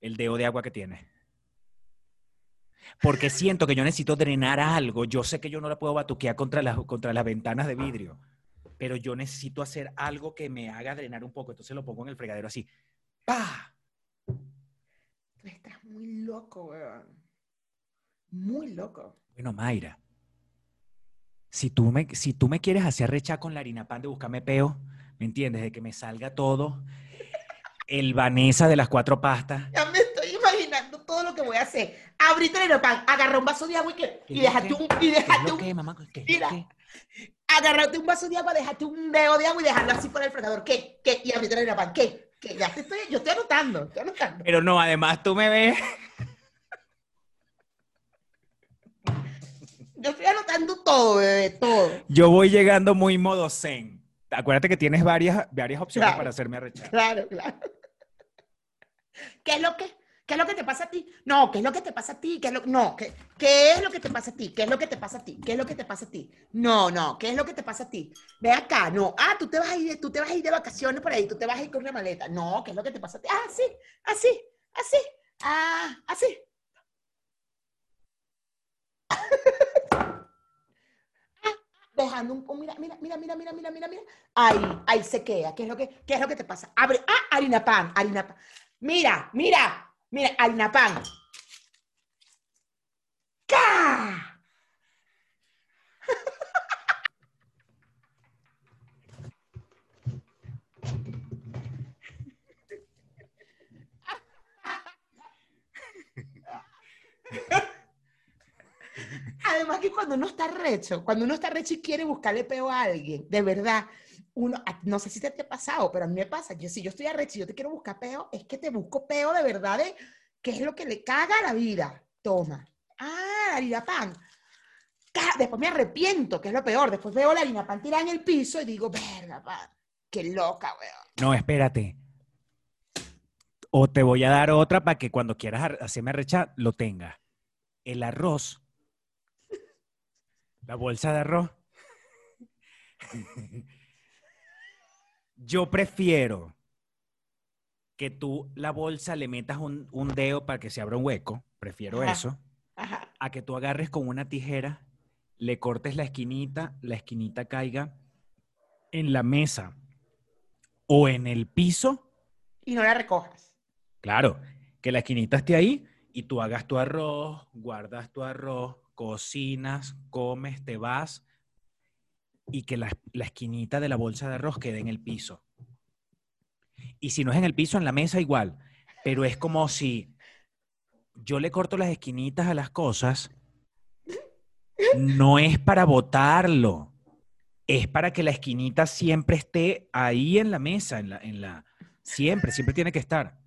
El dedo de agua que tiene. Porque siento que yo necesito drenar algo. Yo sé que yo no la puedo batuquear contra las, contra las ventanas de vidrio, pero yo necesito hacer algo que me haga drenar un poco. Entonces lo pongo en el fregadero así. ¡Pah! Tú estás muy loco, weón. Muy loco. Bueno, Mayra, si tú me, si tú me quieres hacer rechar con la harina pan de buscarme peo, ¿me entiendes? De que me salga todo, el Vanessa de las cuatro pastas. Ya me estoy imaginando todo lo que voy a hacer. Abrite el pan, agarra un vaso de agua y, que, ¿Qué y déjate un, y ¿Qué déjate un, mamá? ¿Qué Mira. que? agarrate un vaso de agua, déjate un dedo de agua y dejarlo así por el fregador. ¿Qué? ¿Qué? Y abrite el pan. ¿Qué? ¿Qué? Ya te estoy, yo estoy anotando, estoy anotando. Pero no, además tú me ves. Yo estoy anotando todo, bebé, todo. Yo voy llegando muy modo zen. Acuérdate que tienes varias, varias opciones Claro. para hacerme arrechar. Claro, claro. ¿Qué es lo que? ¿Qué es lo que te pasa a ti? No, ¿qué es lo que te pasa a ti? ¿Qué es lo, no, ¿qué, ¿qué es lo que te pasa a ti? ¿Qué es lo que te pasa a ti? ¿Qué es lo que te pasa a ti? No, no, ¿qué es lo que te pasa a ti? Ve acá, no. Ah, tú te vas a ir, tú te vas a ir de vacaciones por ahí, tú te vas a ir con una maleta. No, ¿qué es lo que te pasa a ti? Ah, sí, así, así, ah, así. Ah, Dejando un, un- mira, mira, mira, mira, mira, mira, mira, mira. Ahí, ahí se queda. ¿Qué es lo que, qué es lo que te pasa? Abre, ah, harina pan, harina pan. Mira, mira, mira, harina pan. ¡Ca! Además que cuando uno está recho, cuando uno está recho y quiere buscarle peo a alguien, de verdad, uno, no sé si te, te ha pasado, pero a mí me pasa, yo si yo estoy arrecho y yo te quiero buscar peo, es que te busco peo de verdad de qué es lo que le caga a la vida. Toma. Ah, harina pan. después me arrepiento, que es lo peor. Después veo la harina pan tirada en el piso y digo, verga, pan, qué loca, weón. No, espérate. O te voy a dar otra para que cuando quieras hacerme arrechar, lo tengas. El arroz. La bolsa de arroz. Yo prefiero que tú la bolsa le metas un, un dedo para que se abra un hueco. Prefiero Ajá. eso. Ajá. A que tú agarres con una tijera, le cortes la esquinita, la esquinita caiga en la mesa o en el piso. Y no la recojas. Claro, que la esquinita esté ahí y tú hagas tu arroz, guardas tu arroz, cocinas, comes, te vas y que la, la esquinita de la bolsa de arroz quede en el piso. Y si no es en el piso, en la mesa igual. Pero es como si yo le corto las esquinitas a las cosas, no es para botarlo, es para que la esquinita siempre esté ahí en la mesa, en la, en la, siempre, siempre tiene que estar.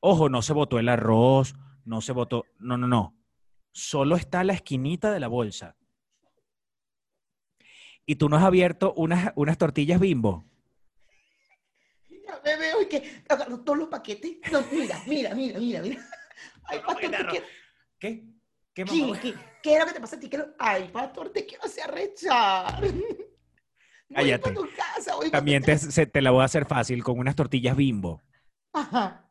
Ojo, no se botó el arroz, no se botó, no, no, no. Solo está la esquinita de la bolsa. Y tú no has abierto unas, unas tortillas bimbo. Ya me veo y que agarro todos los paquetes. No, mira, mira, mira, mira, mira. Ay, No, pastor. ¿Qué? ¿Qué ¿Qué, mamá? qué, qué es lo que te pasa a ti? ¿Qué lo- Ay, pastor, te quiero hacer arrechar. Voy Cállate. para tu casa, voy También tu te, se- te la voy a hacer fácil con unas tortillas bimbo. Ajá.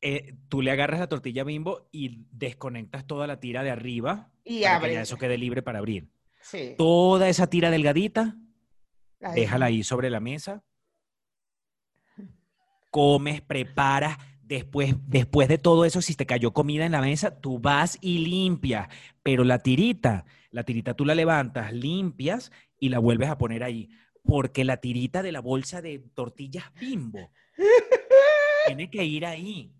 Eh, tú le agarras la tortilla bimbo y desconectas toda la tira de arriba Y para que ya eso quede libre para abrir. Sí. Toda esa tira delgadita, la déjala ahí sobre la mesa. Comes, preparas. Después, después de todo eso, si te cayó comida en la mesa, tú vas y limpias. Pero la tirita, la tirita tú la levantas, limpias y la vuelves a poner ahí. Porque la tirita de la bolsa de tortillas bimbo tiene que ir ahí.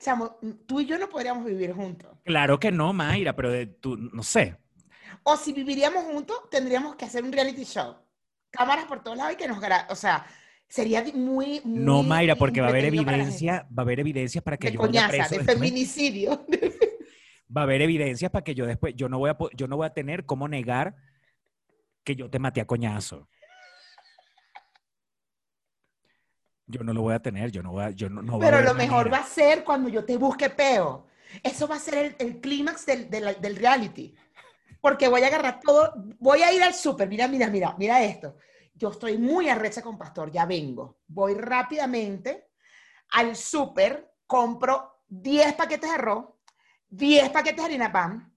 Chamo, tú y yo no podríamos vivir juntos. Claro que no, Mayra, pero de, tú, no sé. O si viviríamos juntos, tendríamos que hacer un reality show. Cámaras por todos lados y que nos gra... O sea, sería muy, muy No, Mayra, porque va a haber evidencia, va a haber evidencias para que De yo vaya coñaza, preso de después. feminicidio. va a haber evidencias para que yo después, yo no voy a, yo no voy a tener cómo negar que yo te maté a coñazo. Yo no lo voy a tener, yo no voy a, yo no, no a Pero lo mejor manera. va a ser cuando yo te busque peo. Eso va a ser el, el clímax del, del- del reality. Porque voy a agarrar todo, voy a ir al súper, mira, mira, mira, mira esto. Yo estoy muy arrecha con Pastor, ya vengo. Voy rápidamente al súper, compro 10 paquetes de arroz, 10 paquetes de harina pan,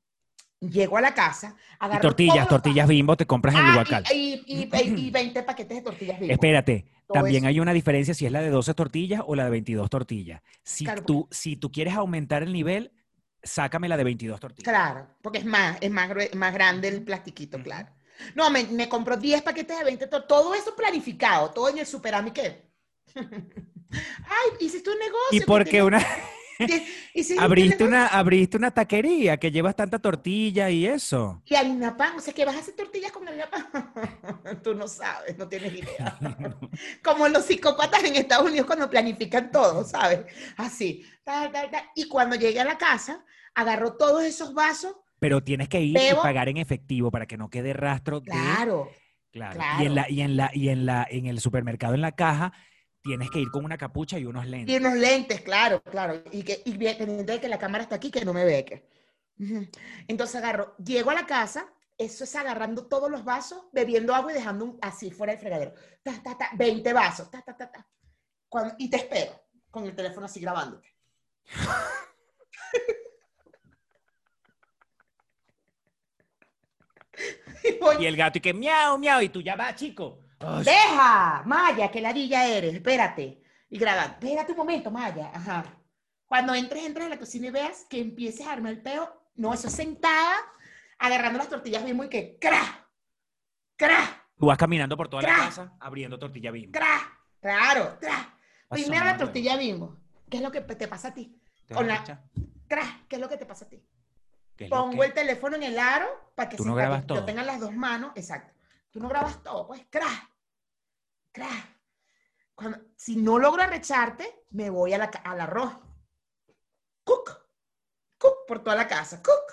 llego a la casa, Y agarro tortillas, todos los tortillas bimbo te compras en el Ah, Huacal. y, y, y- y 20 paquetes de tortillas Bimbo. Espérate, Todo también eso. hay una diferencia si es la de 12 tortillas o la de 22 tortillas. Si, Claro, tú, si tú quieres aumentar el nivel, sácame la de 22 tortillas. Claro, porque es más, es más, más grande el plastiquito, claro. No, me, me compró 10 paquetes de 20, to- todo eso planificado, todo en el superami ¿qué? Ay, hiciste un negocio. ¿Y que por qué tiene- una, un abriste, una, abriste una taquería que llevas tanta tortilla y eso? Y harina pan, o sea, que vas a hacer tortillas con harina pan. Tú no sabes, no tienes idea. Como los psicópatas en Estados Unidos cuando planifican todo, ¿sabes? Así. Y cuando llegué a la casa, agarró todos esos vasos. Pero tienes que ir Bebo. y pagar en efectivo para que no quede rastro de... Claro. Claro. claro. Y en la, y en la, y en la, en el supermercado, en la caja, tienes que ir con una capucha y unos Y lentes. unos lentes, claro, claro. Y, que, y de que la cámara está aquí, que no me ve. Que. Entonces agarro, llego a la casa, eso es agarrando todos los vasos, bebiendo agua y dejando un- así fuera del fregadero. Ta, ta, ta, 20 vasos, ta, ta, ta, ta. Cuando- y te espero, con el teléfono así grabándote. y voy, Y el gato y que miau, miau, y tú ya va, chico. Ay, Deja, Maya, que ladilla eres, espérate. Y graba, espérate un momento, Maya. Ajá. Cuando entres, entres a la cocina y veas que empieces a armar el peo. No, eso es sentada, agarrando las tortillas bimbo y que ¡cra! ¡cra! Tú vas caminando por toda la casa abriendo tortilla bimbo. ¡cra! Claro, ¡cra! Primero la tortilla bimbo. ¿Qué es lo que te pasa a ti? ¿Te con la-? ¡cra! ¿Qué es lo que te pasa a ti? ¿Qué es lo Pongo que- el teléfono en el aro para que, no que yo tenga las dos manos. Exacto. Tú no grabas todo, pues, ¡cra! ¡cra! Cuando- si no logro arrecharte, me voy a la, al arroz. ¡Cuc! cook, por toda la casa, cook,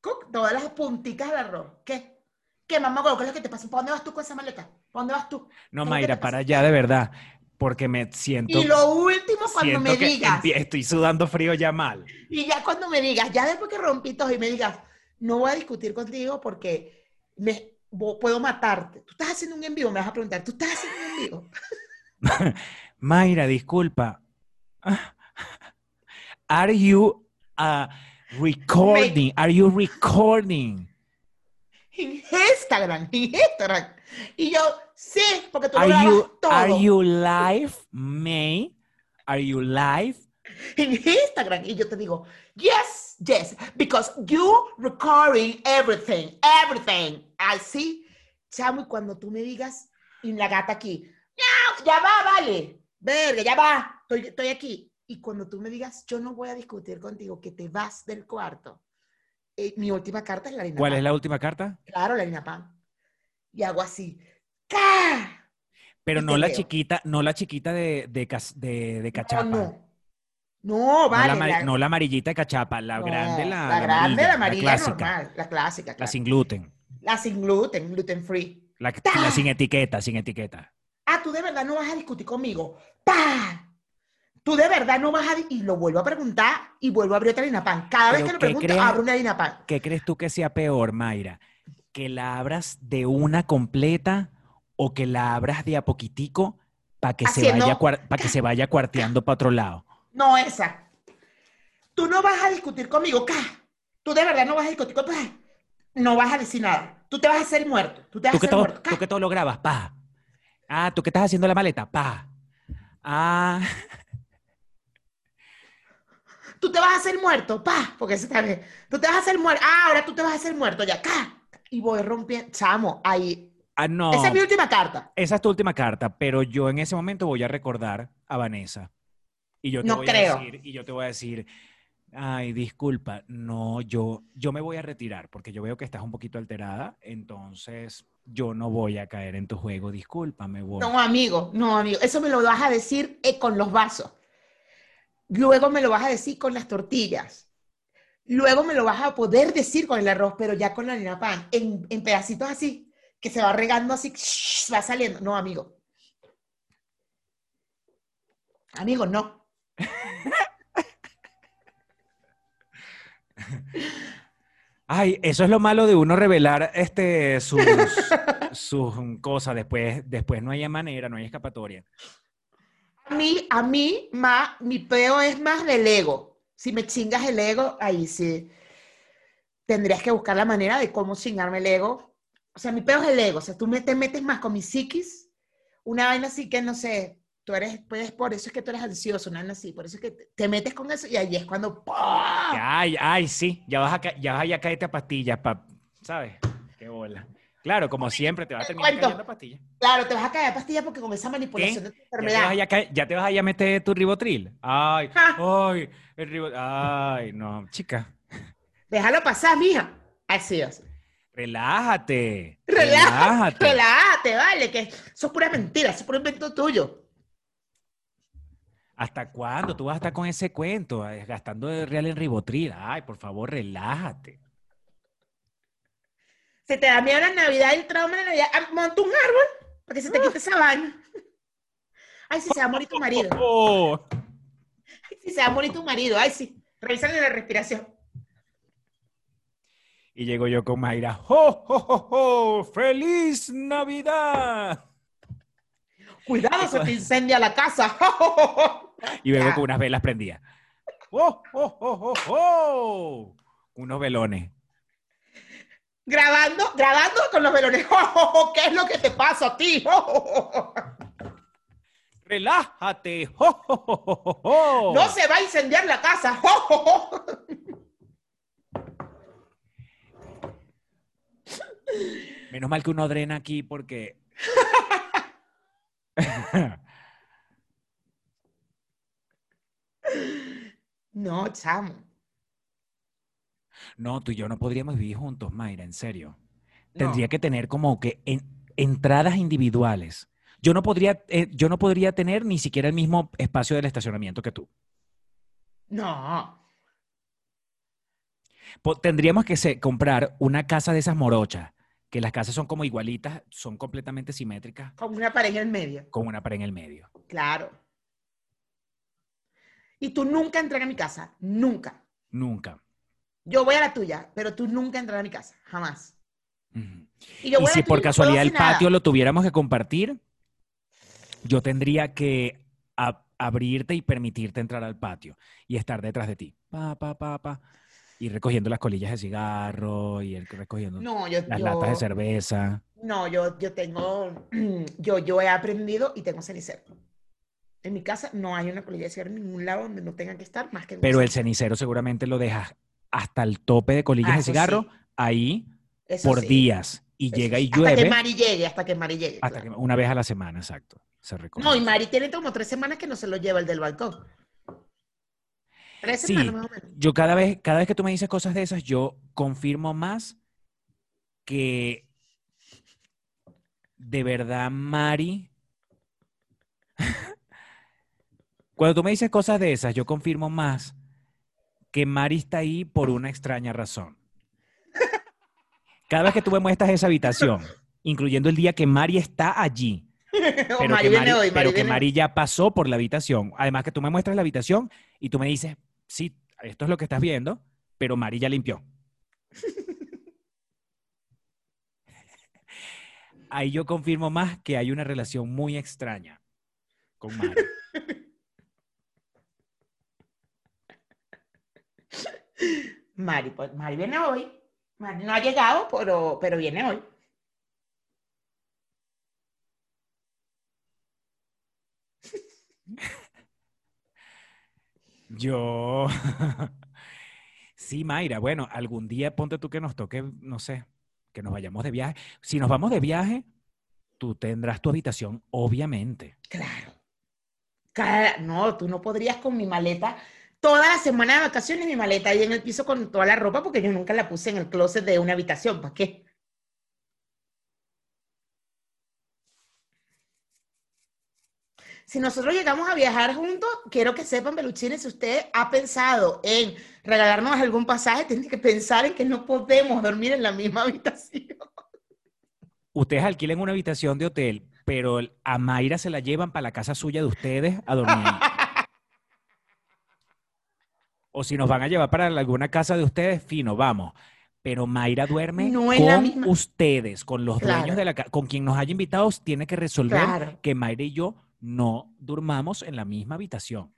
cook, todas las punticas del arroz. ¿Qué? ¿Qué, mamá? ¿Qué es lo que te pasa? ¿Para dónde vas tú con esa maleta? ¿Para dónde vas tú? No, ¿Qué es lo que Mayra, para allá de verdad, porque me siento, Y lo último, cuando me digas, estoy sudando frío ya mal. y ya cuando me digas, ya después que rompí todo y me digas, no voy a discutir contigo porque me, puedo matarte. Tú estás haciendo un en vivo, me vas a preguntar, ¿tú estás haciendo un en vivo? Mayra, disculpa. Are you uh, recording? Are you recording? En Instagram, en Instagram. Y yo, sí, porque tú lo Are grabas you, todo. are you live, May? Are you live? en Instagram. Y yo te digo, yes, yes, because you recording everything, everything. Así, chamo, y cuando tú me digas, y la gata aquí, "No, ya va, vale, verga, ya va, estoy, estoy aquí. Y cuando tú me digas, yo no voy a discutir contigo, que te vas del cuarto, eh, mi última carta es la harina ¿Cuál pan. es la última carta? Claro, la harina pan. Y hago así, ¡ca! Pero no la chiquita, no la chiquita de, de, cas- de, de cachapa. No, No, no. No, vale. la, amari- la- no la amarillita de cachapa, la no, grande, la, la grande, la amarilla clásica, normal, la clásica. la sin gluten, La sin gluten, gluten free. la, la sin etiqueta, sin etiqueta. Ah, tú de verdad no vas a discutir conmigo. ¡Pah! Tú de verdad no vas a... Y lo vuelvo a preguntar y vuelvo a abrir otra harina pan. Cada vez que lo ¿qué pregunto, crees? abro una harina pan. ¿Qué crees tú que sea peor, Mayra? ¿Que la abras de una completa o que la abras de a poquitico para que, se vaya cuar- pa' que se vaya cuarteando para otro lado? No esa. Tú no vas a discutir conmigo. ¡Ca! Tú de verdad no vas a discutir conmigo. ¡Ca! No vas a decir nada. Tú te vas a hacer muerto. Tú te vas ¿Tú a que, hacer todo, muerto. ¡Ca! tú que todo lo grabas? Pa. Ah, ¿tú que estás haciendo la maleta? Pa. Ah, Tú te vas a hacer muerto. ¡Pah! Porque eso está bien. Tú te vas a hacer muerto. Ah, ahora tú te vas a hacer muerto. Ya. ¡Ca! Y voy rompiendo. Chamo, ahí. ah, no. Esa es mi última carta. Esa es tu última carta, pero yo en ese momento voy a recordar a Vanessa. Y yo te No voy creo. a decir, y yo te voy a decir, ay, disculpa, no, yo, yo me voy a retirar porque yo veo que estás un poquito alterada, entonces yo no voy a caer en tu juego, disculpa, me voy. No, amigo, no, amigo. Eso me lo vas a decir eh, con los vasos. Luego me lo vas a decir con las tortillas. Luego me lo vas a poder decir con el arroz, pero ya con la harina pan, en, en pedacitos así, que se va regando así, va saliendo. No, amigo. Amigo, no. Ay, eso es lo malo de uno revelar este, sus, sus cosas, después, después no hay manera, no hay escapatoria. A mí, a mí, más, mi peo es más del ego. Si me chingas el ego, ahí sí. Tendrías que buscar la manera de cómo chingarme el ego. O sea, mi peo es el ego. O sea, tú me, te metes más con mi psiquis. Una vaina así que, no sé, tú eres, pues por eso es que tú eres ansioso, vaina así. Por eso es que te, te metes con eso y ahí es cuando... ¡pah! Ay, ay, sí, ya vas a, ya vas a caerte a pastillas, pa, ¿sabes? Qué bola. Claro, como siempre, te vas a Te terminar cayendo a pastillas. Claro, te vas a caer a pastilla porque con esa manipulación de tu Ya te, vas enfermedad... a ya, te vas a ya meter tu ribotril. Ay, Ja. ay, el ribotril. Ay, no, chica, Déjalo pasar, mija. Así, así. relájate. Relájate, relájate, vale, que eso es pura mentira, eso es puro invento tuyo. ¿Hasta cuándo tú vas a estar con ese cuento? Gastando de real en ribotril. Ay, por favor, relájate. Se te da miedo la Navidad, el trauma de la Navidad. ah, Monta un árbol para que se te quite esa vaina. Ay, sí, se va a morir tu marido. Ay, sí, se va a morir tu marido. Ay, sí. Revísale la respiración. Y llego yo con Mayra. ¡Oh, oh, oh, oh! ¡Feliz Navidad! Cuidado, se te incendia la casa. Y vengo con unas velas prendidas. ¡Oh, oh, oh, oh, oh! Unos velones. grabando, grabando con los velones. ¿Qué es lo que te pasa a ti? ¡Relájate! ¡Oh, oh, oh, oh, oh! No se va a incendiar la casa. Menos mal que uno drena aquí porque. No, chamo. no, tú y yo no podríamos vivir juntos, Mayra, en serio. No. Tendría que tener como que en- entradas individuales. Yo no podría, eh, yo no podría tener ni siquiera el mismo espacio del estacionamiento que tú. No. Tendríamos que se- comprar una casa de esas morochas, que las casas son como igualitas, son completamente simétricas, Con una pareja en medio. con una pared en el medio. Claro. Y tú nunca entras a mi casa. Nunca. Nunca. Yo voy a la tuya, pero tú nunca entras a mi casa. Jamás. Y, yo Y voy a si tuya por casualidad el nada. patio lo tuviéramos que compartir, yo tendría que abrirte y permitirte entrar al patio y estar detrás de ti. Pa, pa, pa, pa. Y recogiendo las colillas de cigarro y el, recogiendo No, yo, las yo- latas de cerveza. No, yo, yo tengo, yo, yo he aprendido y tengo cenicero. En mi casa no hay una colilla de cigarro en ningún lado donde no tenga que estar más que en un Pero el cenicero. seguramente lo dejas hasta el tope de colillas Ah, de eso cigarro sí. ahí Eso por sí, días. Y eso llega sí. y Hasta que llueve Mari llegue, hasta que Mari llegue. hasta que, una vez a la semana, exacto. Se recoge. No, y Mari tiene como tres semanas que no se lo lleva el del balcón. Tres Sí. semanas más o menos. Yo cada vez, cada vez que tú me dices cosas de esas, yo confirmo más que de verdad Mari. Cuando tú me dices cosas de esas, yo confirmo más que Mari está ahí por una extraña razón. Cada vez que tú me muestras esa habitación, incluyendo el día que Mari está allí, pero, Mari que, Mari, hoy, pero Mari que Mari ya pasó por la habitación. Además que tú me muestras la habitación y tú me dices, sí, esto es lo que estás viendo, pero Mari ya limpió. Ahí yo confirmo más que hay una relación muy extraña con Mari. Mari, pues, Mari viene hoy. Mari no ha llegado, pero, pero viene hoy. Yo. Sí, Mayra, bueno, algún día ponte tú que nos toque, no sé, que nos vayamos de viaje. Si nos vamos de viaje, tú tendrás tu habitación, obviamente. Claro. No, tú no podrías con mi maleta. Toda la semana de vacaciones mi maleta ahí en el piso con toda la ropa porque yo nunca la puse en el closet de una habitación. ¿Para qué? Si nosotros llegamos a viajar juntos, quiero que sepan, peluchines, si usted ha pensado en regalarnos algún pasaje, tiene que pensar en que no podemos dormir en la misma habitación. Ustedes alquilen una habitación de hotel, pero a Mayra se la llevan para la casa suya de ustedes a dormir. O si nos van a llevar para alguna casa de ustedes, fino, vamos. Pero Mayra duerme No con ustedes, con los dueños de la casa, con quien nos haya invitado, tiene que resolver Claro. que Mayra y yo no durmamos en la misma habitación.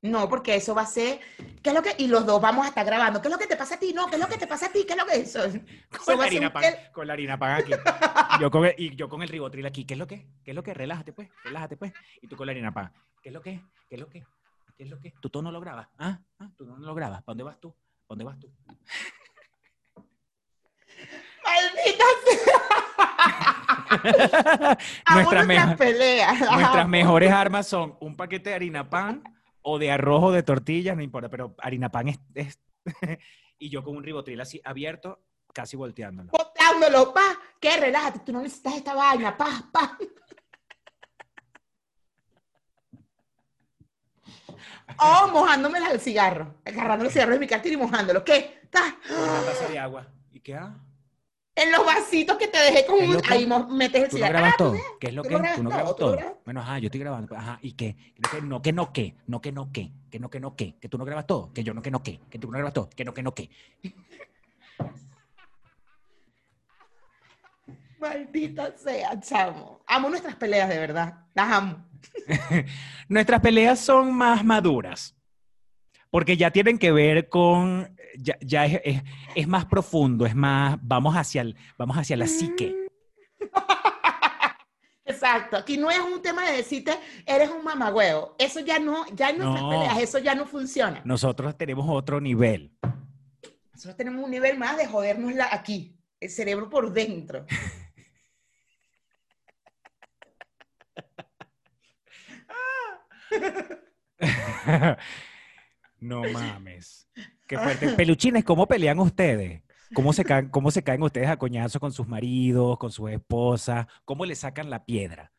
No, porque eso va a ser, ¿qué es lo que? Y los dos vamos a estar grabando, ¿qué es lo que te pasa a ti? No, ¿qué es lo que te pasa a ti? ¿Qué es lo que eso? eso Con la harina un pan, con la harina pan aquí. Y yo con el, y yo con el ribotril aquí. ¿Qué es lo que? ¿Qué es lo que? Relájate pues, relájate pues. Y tú con la harina pan. ¿Qué es lo que? ¿Qué es lo que? ¿Qué es lo que? ¿Tú todo no lo grabas? ¿Ah? ¿Ah? ¿Tú no lo grabas? ¿Para dónde vas tú? ¿Para dónde vas tú? ¡Maldita sea! Nuestras, peleas. mejores armas son un paquete de harina pan o de arroz o de tortillas, no importa, pero harina pan es... es- y yo con un ribotril así abierto, casi volteándolo. Botándolo, pa, que relájate, tú no necesitas esta vaina, pa, pa. O mojándome el cigarro, agarrando el cigarro de mi cartera y mojándolo. ¿Qué? Una taza de agua. ¿Y qué? En los vasitos que te dejé con ¿Es un... Ahí metes el ¿Tú no cigarro. grabas Ah, todo? ¿Qué es lo tú que? ¿Tú no todo, grabas todo? grabas. Bueno, ajá, yo estoy grabando. Ajá, ¿y qué? Que no, que no, que, no, que no, que, que no, que no, que, que tú no grabas todo, que yo no, que no, que, que tú no grabas todo, que no, que no, que. Maldita sea, chamo. Amo nuestras peleas, de verdad. Las amo. Nuestras peleas son más maduras, porque ya tienen que ver con, ya, ya es, es- es más profundo, es más, vamos hacia, el, vamos hacia la psique. Exacto. Aquí no es un tema de decirte, eres un mamagüeo. Eso ya no, ya en nuestras No. peleas, eso ya no funciona. Nosotros tenemos otro nivel. Nosotros tenemos un nivel más de jodernos la, aquí, el cerebro por dentro. no mames. Qué fuerte. Peluchines, ¿cómo pelean ustedes? ¿Cómo se, caen, ¿Cómo se caen ustedes a coñazo con sus maridos, con sus esposas? ¿Cómo le sacan la piedra?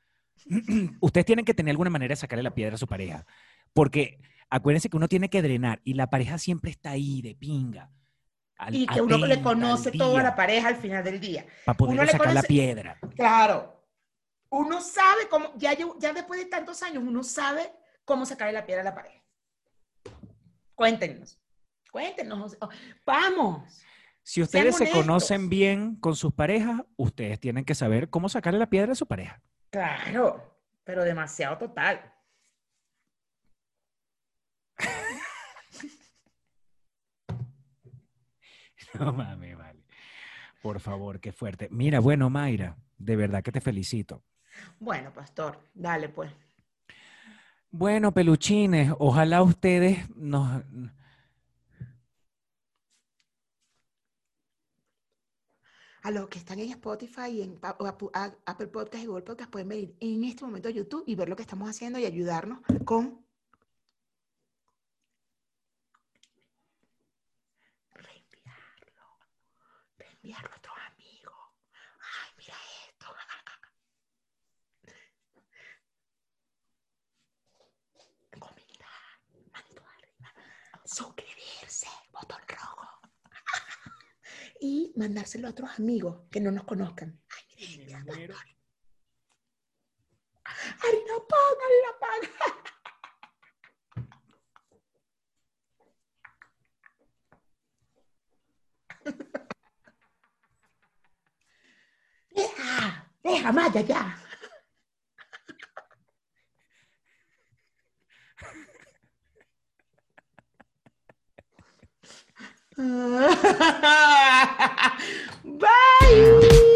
ustedes tienen que tener alguna manera de sacarle la piedra a su pareja. Porque acuérdense que uno tiene que drenar y la pareja siempre está ahí de pinga. Al- y que uno le conoce al todo a la pareja al final del día. Para poder uno sacar la piedra. Claro. Uno sabe cómo, ya, ya después de tantos años, uno sabe cómo sacarle la piedra a la pareja. Cuéntenos. Cuéntenos. Oh, Vamos. Si ustedes se conocen bien con sus parejas, ustedes tienen que saber cómo sacarle la piedra a su pareja. Claro, pero demasiado total. No mames, vale. Por favor, qué fuerte. Mira, bueno, Mayra, de verdad que te felicito. Bueno, pastor, dale pues. Bueno, peluchines, ojalá ustedes nos... A los que están en Spotify y en Apple Podcast y Google Podcast pueden venir en este momento a YouTube y ver lo que estamos haciendo y ayudarnos con reenviarlo, reenviarlo a otros amigos. Ay, mira esto. Comentar, manito arriba, suscribirse, botón rojo y mandárselo a otros amigos que no nos conozcan. Ay, mira, mira, mira. harina pan, harina pan. Deja, deja, Maya, ya. Bye!